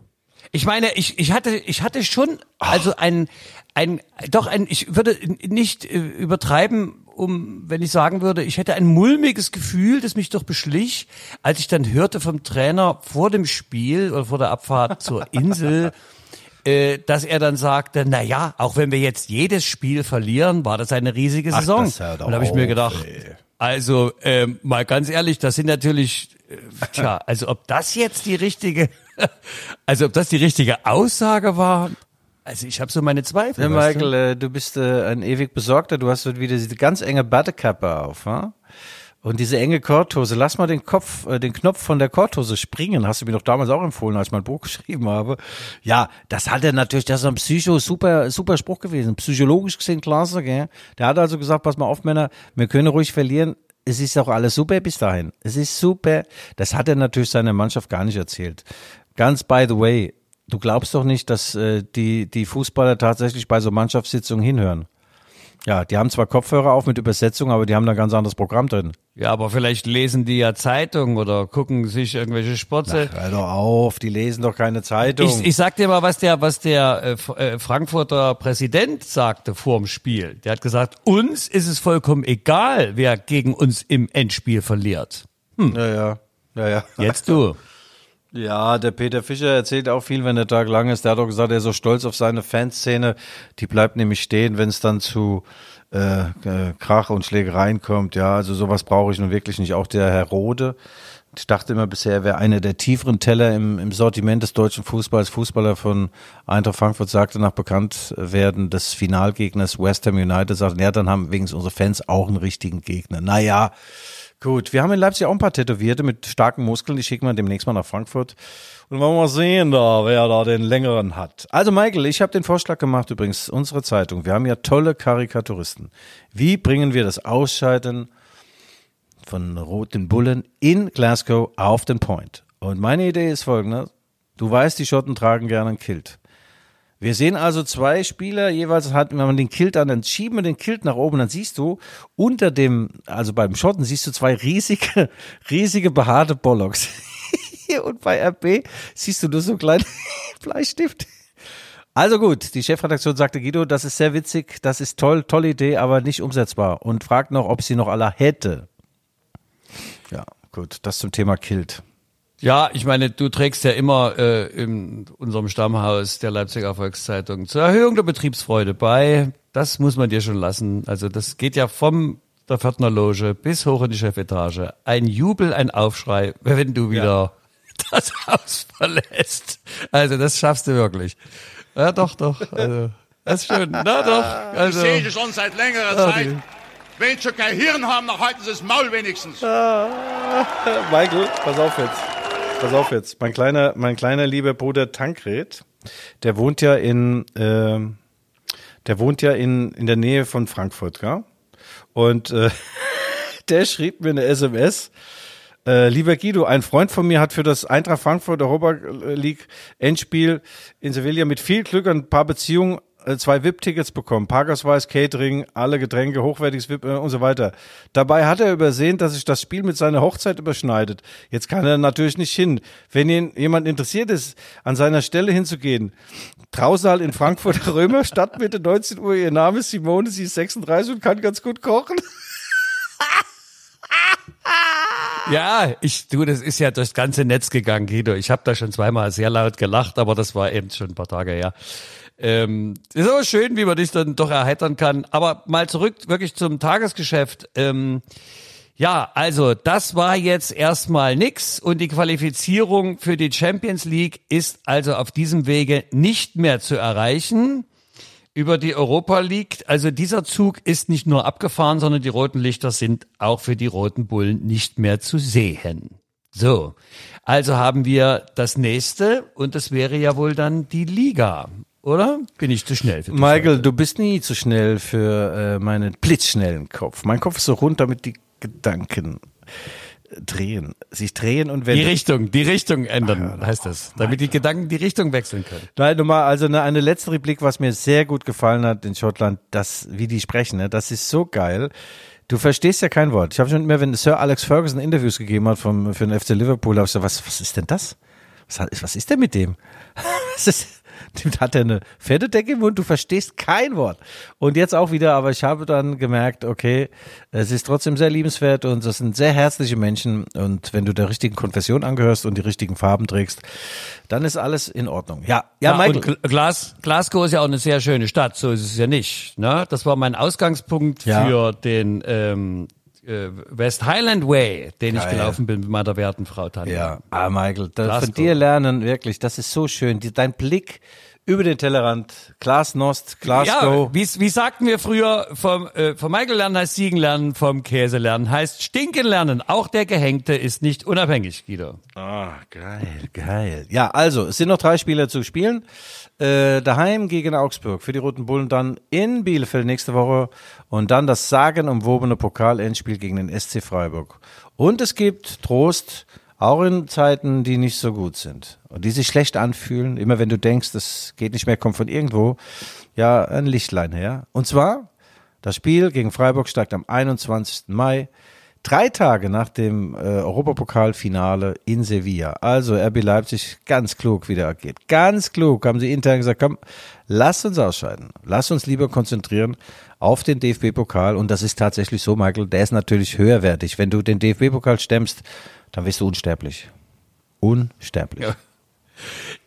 [SPEAKER 3] Ich meine, ich, ich hatte, ich hatte schon, also ein, ein, doch ein, ich würde nicht äh, übertreiben, um, wenn ich sagen würde, ich hätte ein mulmiges Gefühl, das mich doch beschlich, als ich dann hörte vom Trainer vor dem Spiel oder vor der Abfahrt zur Insel, äh, dass er dann sagte, na ja, auch wenn wir jetzt jedes Spiel verlieren, war das eine riesige
[SPEAKER 1] Ach,
[SPEAKER 3] Saison.
[SPEAKER 1] das hört
[SPEAKER 3] Und da habe ich mir gedacht,
[SPEAKER 1] ey.
[SPEAKER 3] Also ähm, mal ganz ehrlich, das sind natürlich, äh, tja, also ob das jetzt die richtige, also ob das die richtige Aussage war, also ich habe so meine Zweifel.
[SPEAKER 1] Ja, Michael, äh, du bist äh, ein ewig Besorgter. Du hast wieder diese ganz enge Battekappe auf, ha? Und diese enge Korthose. Lass mal den Kopf, äh, den Knopf von der Korthose springen. Hast du mir doch damals auch empfohlen, als ich mein Buch geschrieben habe. Ja, das hat er natürlich, das ist ein Psycho, super, super Spruch gewesen. Psychologisch gesehen klasse, gell? Der hat also gesagt, pass mal auf, Männer, wir können ruhig verlieren. Es ist auch alles super bis dahin. Es ist super. Das hat er natürlich seiner Mannschaft gar nicht erzählt. Ganz by the way, du glaubst doch nicht, dass äh, die, die Fußballer tatsächlich bei so Mannschaftssitzungen hinhören. Ja, die haben zwar Kopfhörer auf mit Übersetzung, aber die haben da ein ganz anderes Programm drin.
[SPEAKER 3] Ja, aber vielleicht lesen die ja Zeitung oder gucken sich irgendwelche Sporte.
[SPEAKER 1] Hör doch auf, die lesen doch keine Zeitung.
[SPEAKER 3] Ich, ich sag dir mal, was der, was der äh, äh, Frankfurter Präsident sagte vor dem Spiel. Der hat gesagt, uns ist es vollkommen egal, wer gegen uns im Endspiel verliert.
[SPEAKER 1] ja, ja, ja, ja.
[SPEAKER 3] Jetzt du.
[SPEAKER 1] Ja, der Peter Fischer erzählt auch viel, wenn der Tag lang ist. Der hat auch gesagt, er ist so stolz auf seine Fanszene. Die bleibt nämlich stehen, wenn es dann zu äh, äh, Krach und Schlägereien kommt. Ja, also sowas brauche ich nun wirklich nicht. Auch der Herr Rode. Ich dachte immer bisher, er wäre einer der tieferen Teller im, im Sortiment des deutschen Fußballs. Fußballer von Eintracht Frankfurt sagte nach Bekanntwerden des Finalgegners West Ham United, sagten, ja, dann haben wenigstens unsere Fans auch einen richtigen Gegner. Naja, Gut, wir haben in Leipzig auch ein paar Tätowierte mit starken Muskeln. Die schicken wir demnächst mal nach Frankfurt. Und wollen wir mal sehen, da, wer da den längeren hat. Also Michael, ich habe den Vorschlag gemacht, übrigens, unsere Zeitung. Wir haben ja tolle Karikaturisten. Wie bringen wir das Ausscheiden von roten Bullen in Glasgow auf den Point? Und meine Idee ist folgende. Du weißt, die Schotten tragen gerne ein Kilt. Wir sehen also zwei Spieler, jeweils hat, wenn man den Kilt an, dann schieben wir den Kilt nach oben, dann siehst du unter dem, also beim Schotten siehst du zwei riesige, riesige behaarte Bollocks. Und bei RB siehst du nur so kleine Bleistift. Also gut, die Chefredaktion sagte Guido, das ist sehr witzig, das ist toll, tolle Idee, aber nicht umsetzbar und fragt noch, ob sie noch aller hätte. Ja, gut, das zum Thema Kilt.
[SPEAKER 3] Ja, ich meine, du trägst ja immer äh, in unserem Stammhaus der Leipziger Volkszeitung zur Erhöhung der Betriebsfreude bei. Das muss man dir schon lassen. Also das geht ja vom der Pförtner Loge bis hoch in die Chefetage. Ein Jubel, ein Aufschrei, wenn du wieder ja. das Haus verlässt. Also das schaffst du wirklich. Ja, doch, doch. Also, das ist schön. Na doch.
[SPEAKER 4] Also, ich sehe schon seit längerer Zeit. Wenn schon kein Hirn haben, dann halten sie das Maul wenigstens.
[SPEAKER 1] Michael, pass auf jetzt pass auf jetzt. Mein kleiner, mein kleiner lieber Bruder Tankred, der wohnt ja in, äh, der wohnt ja in, in der Nähe von Frankfurt, gell? Und äh, der schrieb mir eine SMS. Äh, lieber Guido, ein Freund von mir hat für das Eintracht Frankfurt Europa League Endspiel in Sevilla mit viel Glück ein paar Beziehungen zwei VIP-Tickets bekommen. Parkersweis, Catering, alle Getränke, hochwertiges VIP äh, und so weiter. Dabei hat er übersehen, dass sich das Spiel mit seiner Hochzeit überschneidet. Jetzt kann er natürlich nicht hin. Wenn ihn jemand interessiert ist, an seiner Stelle hinzugehen, halt in Frankfurt Römer, Stadtmitte, 19 Uhr, ihr Name ist Simone, sie ist 36 und kann ganz gut kochen.
[SPEAKER 3] Ja, ich du, das ist ja durchs ganze Netz gegangen, Guido. Ich habe da schon zweimal sehr laut gelacht, aber das war eben schon ein paar Tage her. Ähm, ist aber schön, wie man dich dann doch erheitern kann. Aber mal zurück wirklich zum Tagesgeschäft. Ähm, ja, also das war jetzt erstmal nix und die Qualifizierung für die Champions League ist also auf diesem Wege nicht mehr zu erreichen. Über die Europa League, also dieser Zug ist nicht nur abgefahren, sondern die roten Lichter sind auch für die roten Bullen nicht mehr zu sehen. So, also haben wir das nächste und das wäre ja wohl dann die Liga. Oder bin ich zu schnell
[SPEAKER 1] Michael, du bist nie zu schnell für äh, meinen blitzschnellen Kopf. Mein Kopf ist so rund, damit die Gedanken drehen, sich drehen und wenden.
[SPEAKER 3] Die Richtung, die Richtung ändern, Ach, heißt das. Damit die Gedanken die Richtung wechseln können.
[SPEAKER 1] Nein, nochmal, also eine, eine letzte Replik, was mir sehr gut gefallen hat in Schottland, das, wie die sprechen, ne, das ist so geil. Du verstehst ja kein Wort. Ich habe schon immer, wenn Sir Alex Ferguson Interviews gegeben hat vom, für den FC Liverpool, habe ich gesagt, was, was ist denn das? Was, was ist denn mit dem? Was ist, dem hat er eine Pferdedecke im Mund, du verstehst kein Wort. Und jetzt auch wieder, aber ich habe dann gemerkt, okay, es ist trotzdem sehr liebenswert und das sind sehr herzliche Menschen und wenn du der richtigen Konfession angehörst und die richtigen Farben trägst, dann ist alles in Ordnung. Ja, ja,
[SPEAKER 3] ja Michael. Glas, Glasgow ist ja auch eine sehr schöne Stadt, so ist es ja nicht. Ne? Das war mein Ausgangspunkt ja. für den ähm, äh, West Highland Way, den Geil. ich gelaufen bin mit meiner werten Frau Tanja.
[SPEAKER 1] Ja, ah, Michael, da, von dir lernen, wirklich, das ist so schön. Die, dein Blick über den Tellerrand, Glasnost, Glasgow.
[SPEAKER 3] Ja, wie, wie sagten wir früher, vom, äh, vom Michael lernen heißt Siegen lernen, vom Käse lernen heißt Stinken lernen. Auch der Gehängte ist nicht unabhängig, Guido.
[SPEAKER 1] Ah, geil, geil. Ja, also, es sind noch drei Spiele zu spielen. Äh, daheim gegen Augsburg für die Roten Bullen, dann in Bielefeld nächste Woche und dann das sagenumwobene Pokal-Endspiel gegen den SC Freiburg. Und es gibt Trost, auch in Zeiten, die nicht so gut sind und die sich schlecht anfühlen, immer wenn du denkst, das geht nicht mehr, kommt von irgendwo, ja, ein Lichtlein her. Und zwar, das Spiel gegen Freiburg steigt am 21. Mai, drei Tage nach dem äh, Europapokalfinale in Sevilla. Also RB Leipzig ganz klug wieder agiert. Ganz klug haben sie intern gesagt, komm, lass uns ausscheiden. Lass uns lieber konzentrieren auf den DFB-Pokal. Und das ist tatsächlich so, Michael, der ist natürlich höherwertig. Wenn du den DFB-Pokal stemmst, dann wirst du unsterblich. unsterblich.
[SPEAKER 3] Ja.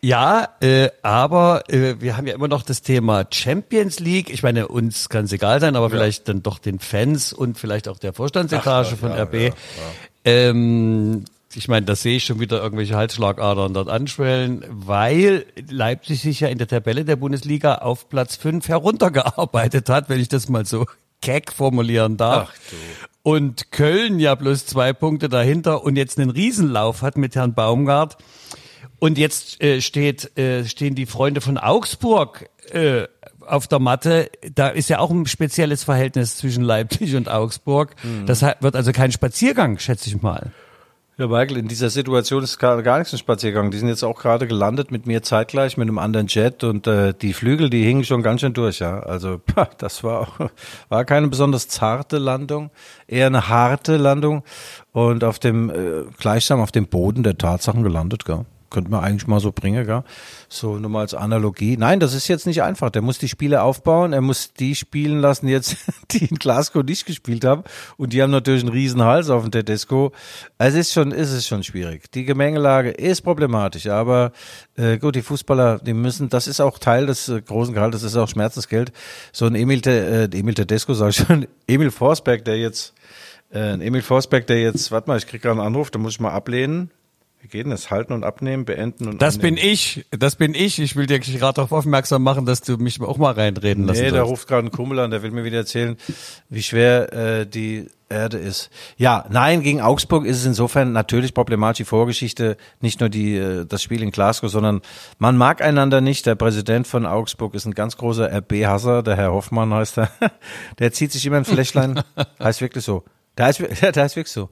[SPEAKER 3] Ja, äh, aber äh, wir haben ja immer noch das Thema Champions League. Ich meine, uns kann es egal sein, aber ja. vielleicht dann doch den Fans und vielleicht auch der Vorstandsetage Ach, von ja, RB. Ja, ähm, ich meine, da sehe ich schon wieder irgendwelche Halsschlagadern dort anschwellen, weil Leipzig sich ja in der Tabelle der Bundesliga auf Platz 5 heruntergearbeitet hat, wenn ich das mal so keck formulieren darf. Und Köln ja bloß zwei Punkte dahinter und jetzt einen Riesenlauf hat mit Herrn Baumgart. Und jetzt äh, steht, äh, stehen die Freunde von Augsburg äh, auf der Matte. Da ist ja auch ein spezielles Verhältnis zwischen Leipzig und Augsburg. Mhm. Das wird also kein Spaziergang, schätze ich mal.
[SPEAKER 1] Ja, Michael, in dieser Situation ist gar, gar nichts ein Spaziergang. Die sind jetzt auch gerade gelandet mit mir zeitgleich mit einem anderen Jet und äh, die Flügel, die hingen schon ganz schön durch, ja. Also pah, das war war keine besonders zarte Landung, eher eine harte Landung und auf dem äh, gleichsam auf dem Boden der Tatsachen gelandet, gell könnte man eigentlich mal so bringen, gell? So nur mal als Analogie. Nein, das ist jetzt nicht einfach. Der muss die Spiele aufbauen, er muss die spielen lassen jetzt, die in Glasgow nicht gespielt haben. Und die haben natürlich einen riesen Hals auf dem Tedesco. Es ist schon, ist es schon schwierig. Die Gemengelage ist problematisch, aber äh, gut, die Fußballer, die müssen, das ist auch Teil des äh, großen Gehaltes, das ist auch Schmerzensgeld. So ein Emil, äh, Emil Tedesco, sag ich schon, Emil Forsberg, der jetzt äh, Emil Forsberg, der jetzt, warte mal, ich krieg gerade einen Anruf, da muss ich mal ablehnen. Geht das? Halten und abnehmen, beenden und
[SPEAKER 3] Das
[SPEAKER 1] annehmen.
[SPEAKER 3] bin ich. Das bin ich. Ich will dir gerade darauf aufmerksam machen, dass du mich auch mal reinreden lassen
[SPEAKER 1] Nee,
[SPEAKER 3] da
[SPEAKER 1] ruft gerade ein Kumpel an, der will mir wieder erzählen, wie schwer äh, die Erde ist. Ja, nein, gegen Augsburg ist es insofern natürlich problematisch, die Vorgeschichte, nicht nur die, äh, das Spiel in Glasgow, sondern man mag einander nicht. Der Präsident von Augsburg ist ein ganz großer RB-Hasser, der Herr Hoffmann heißt er. Der zieht sich immer ein Fläschlein, heißt wirklich so. Der heißt, der heißt wirklich so.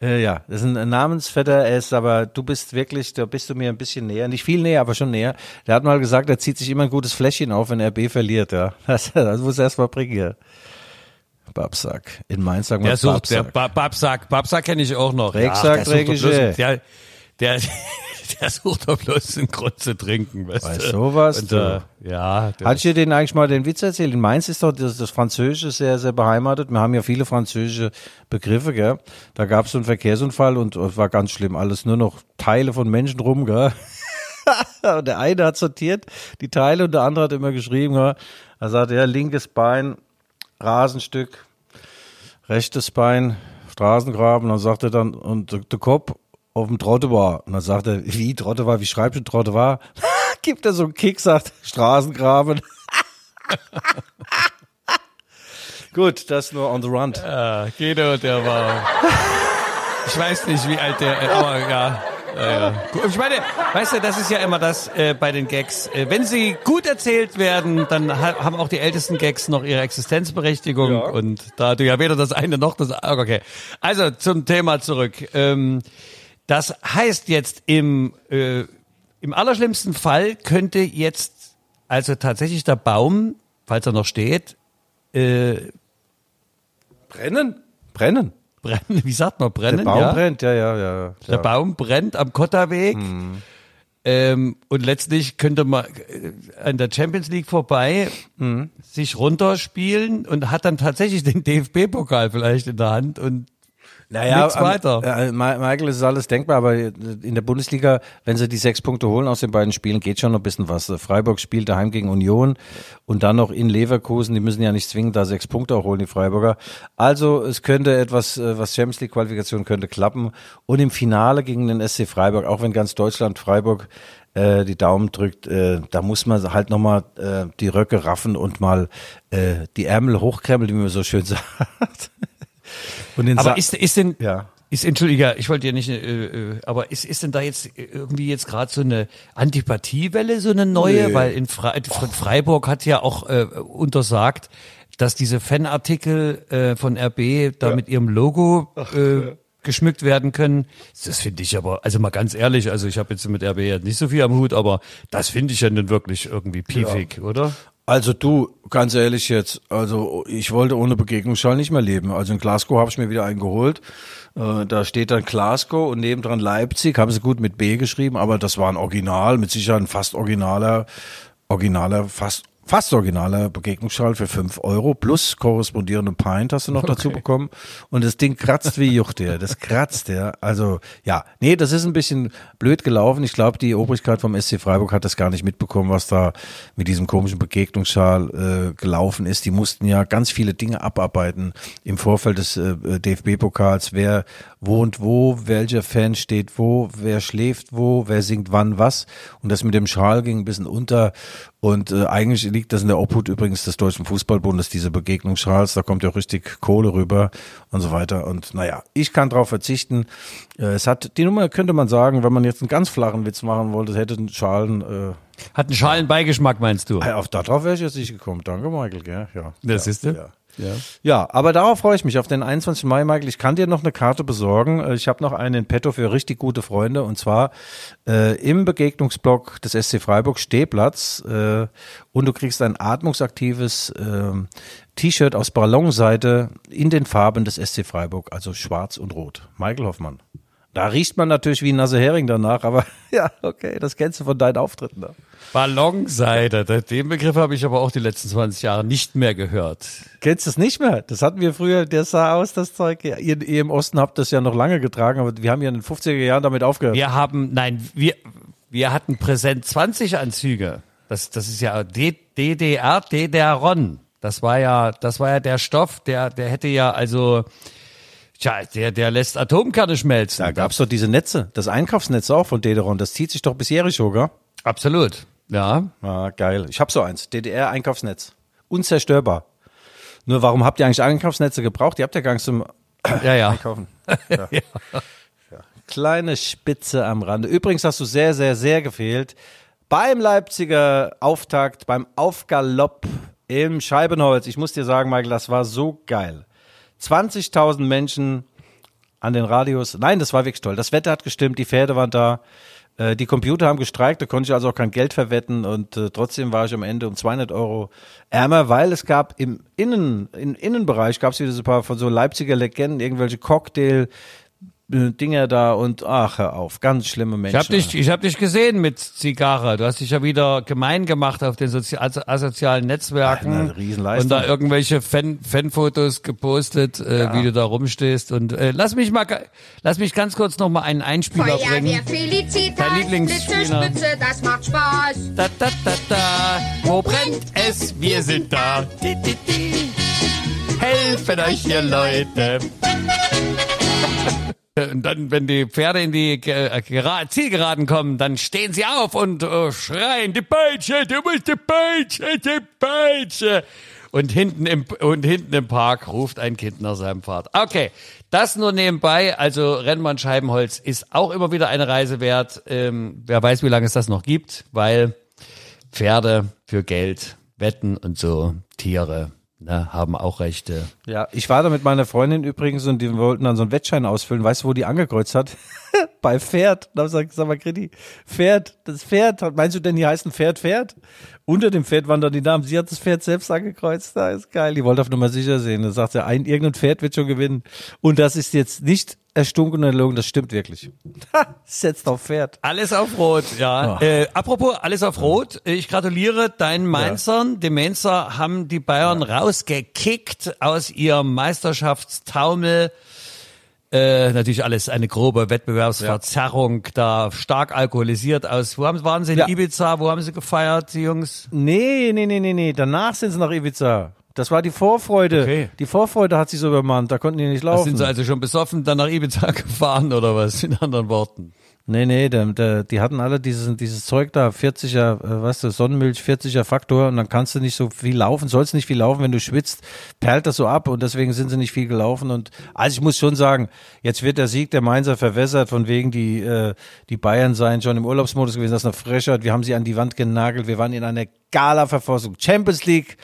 [SPEAKER 1] Äh, ja, das ist ein Namensvetter, er ist aber, du bist wirklich, da bist du mir ein bisschen näher, nicht viel näher, aber schon näher. Der hat mal gesagt, er zieht sich immer ein gutes Fläschchen auf, wenn RB verliert, ja. Das, das muss er erst mal bringen hier. Babsack. In Mainz sagen wir
[SPEAKER 3] der sucht, Babsack. Der Babsack, Babsack kenne ich auch noch.
[SPEAKER 1] Drecksack, ja, der,
[SPEAKER 3] der, der, der sucht doch bloß einen Grund zu trinken, weißt
[SPEAKER 1] weißt du. sowas? Und,
[SPEAKER 3] äh, ja.
[SPEAKER 1] Hat ich dir den eigentlich mal den Witz erzählt? In Mainz ist doch das, das Französische sehr, sehr beheimatet. Wir haben ja viele französische Begriffe, gell. Da gab es so einen Verkehrsunfall und es war ganz schlimm. Alles nur noch Teile von Menschen rum, gell. und der eine hat sortiert die Teile und der andere hat immer geschrieben, gell. Er sagte, ja, linkes Bein, Rasenstück, rechtes Bein, Straßengraben. Dann sagte er dann, und der Kopf auf dem Trottoir. Und dann sagt er, wie Trottoir, wie schreibst du Trottoir? Gibt er so einen Kick, sagt Straßengraben. Gut, das nur on the run.
[SPEAKER 3] Ja, Guido, der war. Ich weiß nicht, wie alt der, aber ja. Ja, ja. Ich meine, weißt du, das ist ja immer das äh, bei den Gags. Äh, wenn sie gut erzählt werden, dann ha haben auch die ältesten Gags noch ihre Existenzberechtigung. Ja. Und da du ja weder das eine noch das andere. Okay. Also zum Thema zurück. Ähm, das heißt jetzt im, äh, im allerschlimmsten Fall könnte jetzt also tatsächlich der Baum, falls er noch steht, äh,
[SPEAKER 1] brennen? Brennen.
[SPEAKER 3] Brennen, wie sagt man, brennen? Der
[SPEAKER 1] Baum
[SPEAKER 3] ja?
[SPEAKER 1] brennt, ja, ja, ja.
[SPEAKER 3] Der ja. Baum brennt am Kotterweg. Hm. Ähm, und letztlich könnte man äh, an der Champions League vorbei mhm. sich runterspielen und hat dann tatsächlich den DFB-Pokal vielleicht in der Hand und
[SPEAKER 1] naja, Nichts weiter. Äh, Michael, es ist alles denkbar, aber in der Bundesliga, wenn sie die sechs Punkte holen aus den beiden Spielen, geht schon noch ein bisschen was. Freiburg spielt daheim gegen Union und dann noch in Leverkusen. Die müssen ja nicht zwingend da sechs Punkte auch holen, die Freiburger. Also es könnte etwas, äh, was Champions League Qualifikation könnte klappen. Und im Finale gegen den SC Freiburg, auch wenn ganz Deutschland Freiburg äh, die Daumen drückt, äh, da muss man halt nochmal äh, die Röcke raffen und mal äh, die Ärmel hochkrempeln, wie man so schön sagt.
[SPEAKER 3] Aber ist, ist denn, ja. ist, Entschuldiger, ich wollte ja nicht, äh, äh, aber ist, ist denn da jetzt irgendwie jetzt gerade so eine Antipathie-Welle, so eine neue? Nee. Weil in Fre Freiburg hat ja auch äh, untersagt, dass diese Fanartikel äh, von RB da ja. mit ihrem Logo Ach, äh, ja. geschmückt werden können. Das finde ich aber, also mal ganz ehrlich, also ich habe jetzt mit RB ja nicht so viel am Hut, aber das finde ich ja nun wirklich irgendwie piefig, ja. oder?
[SPEAKER 1] Also du, ganz ehrlich jetzt, also ich wollte ohne Begegnungsschall nicht mehr leben. Also in Glasgow habe ich mir wieder einen geholt. Äh, da steht dann Glasgow und nebendran Leipzig, haben sie gut mit B geschrieben, aber das war ein Original, mit Sicherheit ein fast originaler, originaler, fast fast originaler Begegnungsschal für 5 Euro plus korrespondierenden Pint hast du noch dazu bekommen. Und das Ding kratzt wie Jucht, der. Das kratzt, der. Also, ja. Nee, das ist ein bisschen blöd gelaufen. Ich glaube, die Obrigkeit vom SC Freiburg hat das gar nicht mitbekommen, was da mit diesem komischen Begegnungsschal äh, gelaufen ist. Die mussten ja ganz viele Dinge abarbeiten im Vorfeld des äh, DFB-Pokals. Wer wohnt wo, welcher Fan steht wo, wer schläft wo, wer singt wann was. Und das mit dem Schal ging ein bisschen unter. Und äh, eigentlich liegt das in der Obhut übrigens des Deutschen Fußballbundes, diese Begegnungsschals. Da kommt ja auch richtig Kohle rüber und so weiter. Und naja, ich kann darauf verzichten. Äh, es hat, die Nummer könnte man sagen, wenn man jetzt einen ganz flachen Witz machen wollte, es hätte einen Schalen. Äh,
[SPEAKER 3] Hat einen Schalenbeigeschmack, meinst du?
[SPEAKER 1] auf darauf wäre ich jetzt nicht gekommen. Danke, Michael. Gell? Ja.
[SPEAKER 3] Das
[SPEAKER 1] ja,
[SPEAKER 3] ist du?
[SPEAKER 1] Ja. Ja, aber darauf freue ich mich, auf den 21. Mai, Michael. Ich kann dir noch eine Karte besorgen. Äh, Ich habe noch einen in petto für richtig gute Freunde und zwar äh, im Begegnungsblock des SC Freiburg Stehplatz äh, und du kriegst ein atmungsaktives ähm, T-Shirt aus Ballonseite in den Farben des SC Freiburg, also schwarz und rot. Michael Hoffmann. Da riecht man natürlich wie ein nasse Hering danach, aber ja, okay, das kennst du von deinen Auftritten. Ne?
[SPEAKER 3] Ballonseide. Den Begriff habe ich aber auch die letzten 20 Jahre nicht mehr gehört.
[SPEAKER 1] Kennst du es nicht mehr? Das hatten wir früher, das sah aus, das Zeug. Ihr, ihr im Osten habt das ja noch lange getragen, aber wir haben ja in den 50er Jahren damit aufgehört.
[SPEAKER 3] Wir haben, nein, wir, wir hatten Präsent 20 Anzüge. Das, das ist ja DDR, DDR-RON. Das war ja, das war ja der Stoff, der, der hätte ja also, tja, der, der lässt Atomkerne schmelzen.
[SPEAKER 1] Da gab's doch diese Netze, das Einkaufsnetz auch von Dederon, das zieht sich doch bis Jericho, gell?
[SPEAKER 3] Absolut. Ja.
[SPEAKER 1] Ah, geil. Ich hab so eins, DDR-Einkaufsnetz. Unzerstörbar. Nur warum habt ihr eigentlich Einkaufsnetze gebraucht? Ihr habt ja gar nicht zum
[SPEAKER 3] Ja, ja.
[SPEAKER 1] Einkaufen. Ja. Ja. Kleine Spitze am Rande. Übrigens hast du sehr, sehr, sehr gefehlt. Beim Leipziger Auftakt, beim Aufgalopp im Scheibenholz. Ich muss dir sagen, Michael, das war so geil. 20.000 Menschen an den Radios. Nein, das war wirklich toll. Das Wetter hat gestimmt, die Pferde waren da. Äh, Die Computer haben gestreikt, da konnte ich also auch kein Geld verwetten und äh, trotzdem war ich am Ende um 200 Euro ärmer, weil es gab im Innen, im Innenbereich gab es wieder so ein paar von so Leipziger Legenden, irgendwelche Cocktail, Dinger da und ach, hör auf, ganz schlimme
[SPEAKER 3] Ich
[SPEAKER 1] Menschen.
[SPEAKER 3] habe dich, ich hab dich gesehen mit Zigarre. Du hast dich ja wieder gemein gemacht auf den Sozi also asozialen Netzwerken
[SPEAKER 1] Eine Riesenleistung.
[SPEAKER 3] und da irgendwelche Fan Fanfotos gepostet, äh, wie du da rumstehst. Und äh, lass mich mal, lass mich ganz kurz noch mal einen Einspieler
[SPEAKER 5] Feuerwehr
[SPEAKER 3] bringen.
[SPEAKER 5] Felicitas,
[SPEAKER 3] Dein Lieblingsspieler.
[SPEAKER 5] Blitze, Spitze, das macht Spaß.
[SPEAKER 3] Da, da, da, da. Wo brennt es? Wir sind da. Di, di, di. Helfen euch, ihr Leute. Und dann, wenn die Pferde in die äh, Gera- Zielgeraden kommen, dann stehen sie auf und äh, schreien, die Peitsche, du musst die Peitsche, die Peitsche. Und hinten im, und hinten im Park ruft ein Kind nach seinem Vater. Okay, das nur nebenbei. Also Rennmann Scheibenholz ist auch immer wieder eine Reise wert. Ähm, wer weiß, wie lange es das noch gibt, weil Pferde für Geld, Wetten und so, Tiere ne, haben auch Rechte.
[SPEAKER 1] Ja, ich war da mit meiner Freundin übrigens und die wollten dann so einen Wettschein ausfüllen. Weißt du, wo die angekreuzt hat? Bei Pferd. Da hab ich gesagt, sag mal, Kriti, Pferd, das Pferd, meinst du denn, hier heißt ein Pferd Pferd? Unter dem Pferd waren da die Namen. Sie hat das Pferd selbst angekreuzt. Da ist geil. Die wollte auf Nummer sicher sehen. Da sagt sie, ein, irgendein Pferd wird schon gewinnen. Und das ist jetzt nicht erstunken und erlogen, das stimmt wirklich. Setzt auf Pferd.
[SPEAKER 3] Alles auf Rot, ja.
[SPEAKER 1] Oh.
[SPEAKER 3] Äh, apropos alles auf Rot, ich gratuliere deinen Mainzern. Die Mainzer haben die Bayern rausgekickt aus ihrem Meisterschaftstaumel. Äh, natürlich alles eine grobe Wettbewerbsverzerrung, da stark alkoholisiert aus. Wo haben, waren sie in
[SPEAKER 1] Ja.
[SPEAKER 3] Ibiza? Wo haben sie gefeiert, die Jungs?
[SPEAKER 1] Nee, nee, nee, nee, nee. Danach sind sie nach Ibiza. Das war die Vorfreude.
[SPEAKER 3] Okay.
[SPEAKER 1] Die Vorfreude hat sie so übermannt. Da konnten die nicht laufen.
[SPEAKER 3] sind sie also schon besoffen, dann nach Ibiza gefahren oder was, in anderen Worten.
[SPEAKER 1] Nee, nee, der, der, die hatten alle dieses, dieses Zeug da, 40er, äh, weißt du, Sonnenmilch, 40er Faktor und dann kannst du nicht so viel laufen, sollst nicht viel laufen, wenn du schwitzt, perlt das so ab und deswegen sind sie nicht viel gelaufen und also ich muss schon sagen, jetzt wird der Sieg der Mainzer verwässert, von wegen die, äh, die Bayern seien schon im Urlaubsmodus gewesen, das ist eine Frechheit, wir haben sie an die Wand genagelt, wir waren in einer Gala-Verfassung, Champions League,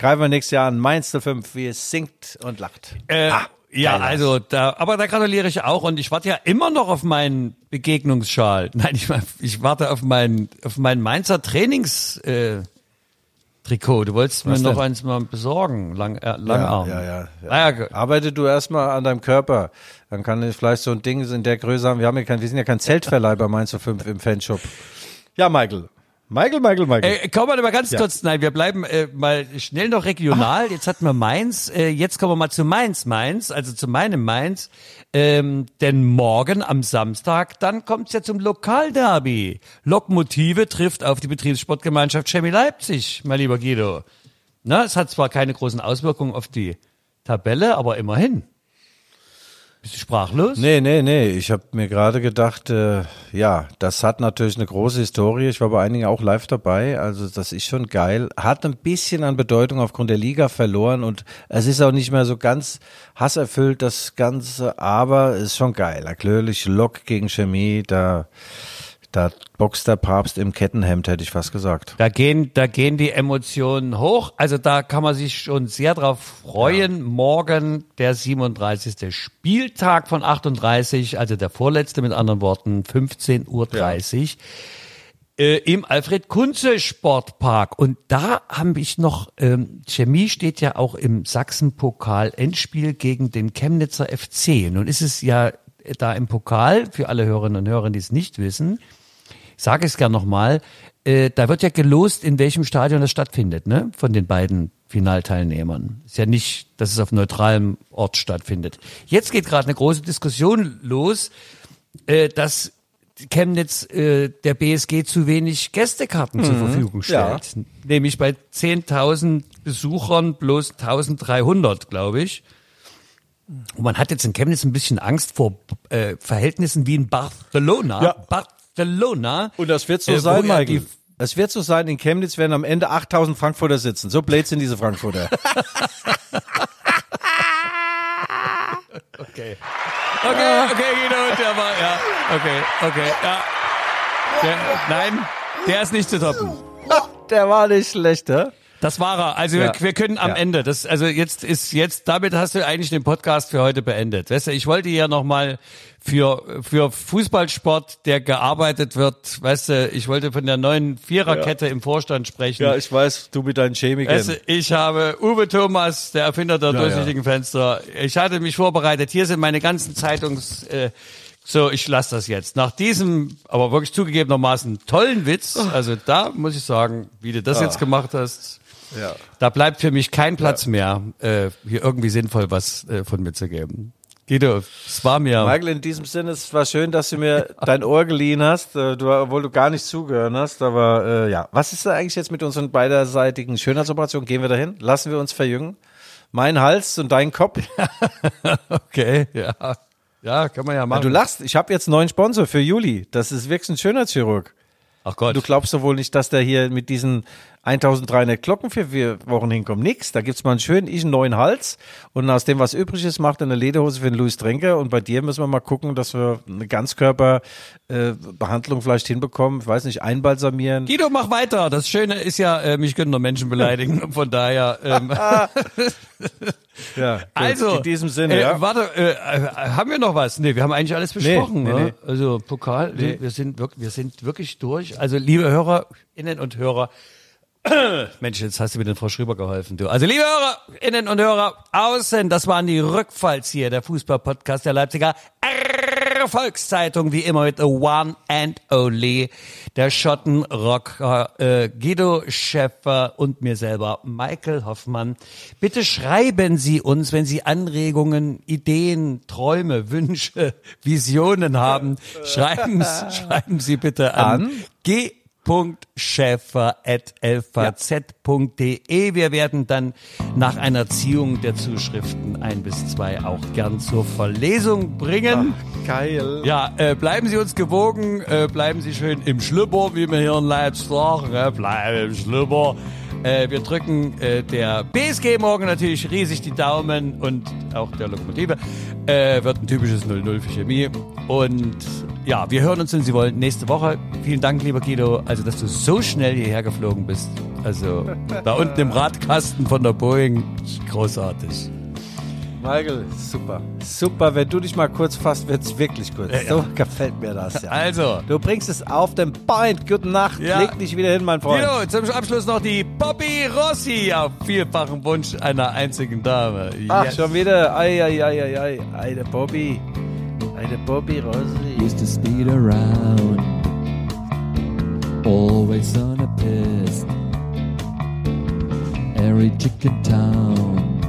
[SPEAKER 1] greifen wir nächstes Jahr an, Mainz 05, wie es singt und lacht.
[SPEAKER 3] Äh,
[SPEAKER 1] Ah,
[SPEAKER 3] ja, also da, aber da gratuliere ich auch und ich warte ja immer noch auf meinen Begegnungsschal. Nein, ich, mein, ich warte auf meinen auf meinen Mainzer Trainings äh, Trikot. Du wolltest mir
[SPEAKER 1] Was
[SPEAKER 3] noch
[SPEAKER 1] denn?
[SPEAKER 3] eins mal besorgen, lang, äh, Langarm.
[SPEAKER 1] Ja, ja, ja.
[SPEAKER 3] Naja, ge-
[SPEAKER 1] Arbeite du erstmal an deinem Körper. Dann kann ich vielleicht so ein Ding in der Größe haben. Wir haben ja kein, wir sind ja kein Zeltverleih bei Mainz 5 im Fanshop. Ja, Michael. Michael, Michael, Michael.
[SPEAKER 3] Äh, kommen wir mal ganz kurz, nein, wir bleiben äh, mal schnell noch regional. Jetzt hatten wir Mainz, äh, jetzt kommen wir mal zu Mainz, Mainz, also zu meinem Mainz. Ähm, denn morgen am Samstag, dann kommt's ja zum Lokalderby. Lokmotive trifft auf die Betriebssportgemeinschaft Chemie Leipzig, mein lieber Guido. Na, es hat zwar keine großen Auswirkungen auf die Tabelle, aber immerhin. Bist du sprachlos?
[SPEAKER 1] Nee, nee, nee. Ich habe mir gerade gedacht, äh, ja, das hat natürlich eine große Historie. Ich war bei einigen auch live dabei. Also das ist schon geil. Hat ein bisschen an Bedeutung aufgrund der Liga verloren und es ist auch nicht mehr so ganz hasserfüllt, das Ganze. Aber es ist schon geil. Erklärlich Lok gegen Chemie, da, da boxt der Papst im Kettenhemd, hätte ich fast gesagt.
[SPEAKER 3] Da gehen, da gehen die Emotionen hoch. Also da kann man sich schon sehr drauf freuen. Morgen der 37. Spieltag von 38, also der vorletzte mit anderen Worten, 15.30 Uhr. Äh, Im Alfred Kunze Sportpark. Und da habe ich noch, ähm, Chemie steht ja auch im Sachsenpokal Endspiel gegen den Chemnitzer FC. Nun ist es ja da im Pokal, für alle Hörerinnen und Hörer, die es nicht wissen, sage es gern nochmal, äh, da wird ja gelost, in welchem Stadion das stattfindet, ne? Von den beiden Finalteilnehmern. Ist ja nicht, dass es auf neutralem Ort stattfindet. Jetzt geht gerade eine große Diskussion los, äh, dass Chemnitz äh, der BSG zu wenig Gästekarten zur Verfügung stellt. Nämlich bei 10.000 Besuchern bloß 1.300, glaube ich. Und man hat jetzt in Chemnitz ein bisschen Angst vor äh, Verhältnissen wie in Barcelona.
[SPEAKER 1] Ja.
[SPEAKER 3] Barcelona.
[SPEAKER 1] Und das wird so
[SPEAKER 3] Äh,
[SPEAKER 1] sein, Michael. Es wird so sein, in Chemnitz werden am Ende 8000 Frankfurter sitzen. So blöd sind diese Frankfurter.
[SPEAKER 3] Okay. Okay, okay, Guido, der war, ja, okay, okay, ja. Der, nein, der ist nicht zu toppen.
[SPEAKER 1] Der war nicht schlecht, ne?
[SPEAKER 3] Das war er. Also
[SPEAKER 1] Ja.
[SPEAKER 3] wir, wir können am
[SPEAKER 1] Ja.
[SPEAKER 3] Ende. Das also jetzt ist jetzt damit hast du eigentlich den Podcast für heute beendet. Weißt du, ich wollte ja noch mal für für Fußballsport, der gearbeitet wird, weißt du, ich wollte von der neuen Viererkette im Vorstand sprechen.
[SPEAKER 1] Ja, ich weiß, du mit deinen Chemikern.
[SPEAKER 3] Weißt du, ich habe Uwe Thomas, der Erfinder der
[SPEAKER 1] Ja,
[SPEAKER 3] durchsichtigen Fenster. Ich hatte mich vorbereitet. Hier sind meine ganzen Zeitungs. Äh, so, ich lasse das jetzt. Nach diesem, aber wirklich zugegebenermaßen tollen Witz, also da muss ich sagen, wie du das jetzt gemacht hast,
[SPEAKER 1] Ja.
[SPEAKER 3] da bleibt für mich kein Platz mehr, äh, hier irgendwie sinnvoll was äh, von mir zu geben. Guido, es war mir.
[SPEAKER 1] Michael, in diesem Sinne, es war schön, dass du mir dein Ohr geliehen hast, äh, du, obwohl du gar nicht zugehört hast. Aber äh, ja, was ist da eigentlich jetzt mit unseren beiderseitigen Schönheitsoperationen? Gehen wir dahin? Lassen wir uns verjüngen? Mein Hals und dein Kopf?
[SPEAKER 3] Okay, ja. Ja, kann man ja machen.
[SPEAKER 1] Du lachst. Ich habe jetzt einen neuen Sponsor für Juli. Das ist wirklich ein Schönheitschirurg.
[SPEAKER 3] Ach Gott.
[SPEAKER 1] Du glaubst doch wohl nicht, dass der hier mit diesen 1300 Glocken für vier Wochen hinkommt. Nix. Da gibt's mal einen schönen, ich einen neuen Hals. Und aus dem, was übrig ist, macht eine Lederhose für den Louis Tränker. Und bei dir müssen wir mal gucken, dass wir eine Ganzkörperbehandlung vielleicht hinbekommen. Ich weiß nicht, einbalsamieren.
[SPEAKER 3] Guido, mach weiter. Das Schöne ist ja, äh, mich können nur Menschen beleidigen. Von daher, ähm,
[SPEAKER 1] Ja,
[SPEAKER 3] also.
[SPEAKER 1] In diesem Sinne,
[SPEAKER 3] äh,
[SPEAKER 1] ja.
[SPEAKER 3] Warte, äh, äh, haben wir noch was? Nee, wir haben eigentlich alles besprochen.
[SPEAKER 1] nee,
[SPEAKER 3] ne?
[SPEAKER 1] nee.
[SPEAKER 3] Also Pokal, nee. wir sind wirklich, wir sind wirklich durch. Also liebe Hörerinnen und Hörer, Mensch, jetzt hast du mir den Frau Schröber geholfen, du. Also liebe Hörerinnen und Hörer außen, das waren die Rückfallzieher, der Fußball-Podcast der Leipziger Volkszeitung, wie immer mit the one and only, der Schottenrocker äh, Guido Schäffer und mir selber, Michael Hoffmann. Bitte schreiben Sie uns, wenn Sie Anregungen, Ideen, Träume, Wünsche, Visionen haben. Schreiben, schreiben Sie bitte an,
[SPEAKER 1] An?
[SPEAKER 3] G lvz.de. Wir werden dann nach einer Ziehung der Zuschriften ein bis zwei auch gern zur Verlesung bringen.
[SPEAKER 1] Geil.
[SPEAKER 3] Ja, äh, bleiben Sie uns gewogen, äh, bleiben Sie schön im Schlüpper, wie wir hier in Leipzig sagen, äh, bleiben im Schlüpper. Äh, wir drücken äh, der BSG morgen natürlich riesig die Daumen und auch der Lokomotive. Äh, wird ein typisches 0-0 für Chemie. Und ja, wir hören uns, wenn Sie wollen, nächste Woche. Vielen Dank, lieber Guido, also dass du so schnell hierher geflogen bist. Also da unten im Radkasten von der Boeing, großartig.
[SPEAKER 1] Michael, super. Super, wenn du dich mal kurz fasst, wird's wirklich kurz. So gefällt mir das, ja.
[SPEAKER 3] Also,
[SPEAKER 1] Du bringst es auf den Point. Gute Nacht.
[SPEAKER 3] Ja.
[SPEAKER 1] Leg dich wieder hin, mein Freund.
[SPEAKER 3] Guido, zum Abschluss noch die Bobby Rossi auf vielfachen Wunsch einer einzigen Dame.
[SPEAKER 1] Ach,
[SPEAKER 3] Yes.
[SPEAKER 1] schon wieder. Ei, ei, ei, ei, ei. Ei, der Bobby. Ei, der Bobby Rossi.
[SPEAKER 6] used to speed around. always on a piss. Every chicken town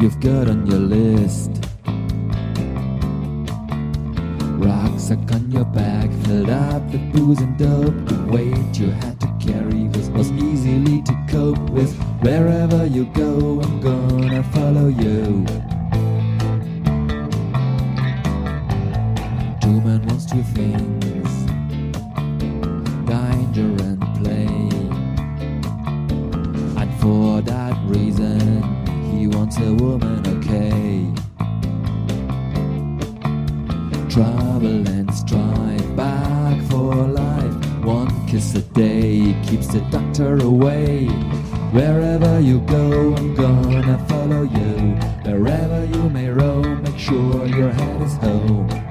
[SPEAKER 6] you've got on your list. Rucksack on your back, filled up with booze and dope. The weight you had to carry was, was easily to cope with. Wherever you go, I'm gonna follow you. Men wants two things danger and play. And for that reason, he wants a woman, okay. Trouble and strife, back for life. One kiss a day keeps the doctor away. Wherever you go, I'm gonna follow you. Wherever you may roam, make sure your head is home.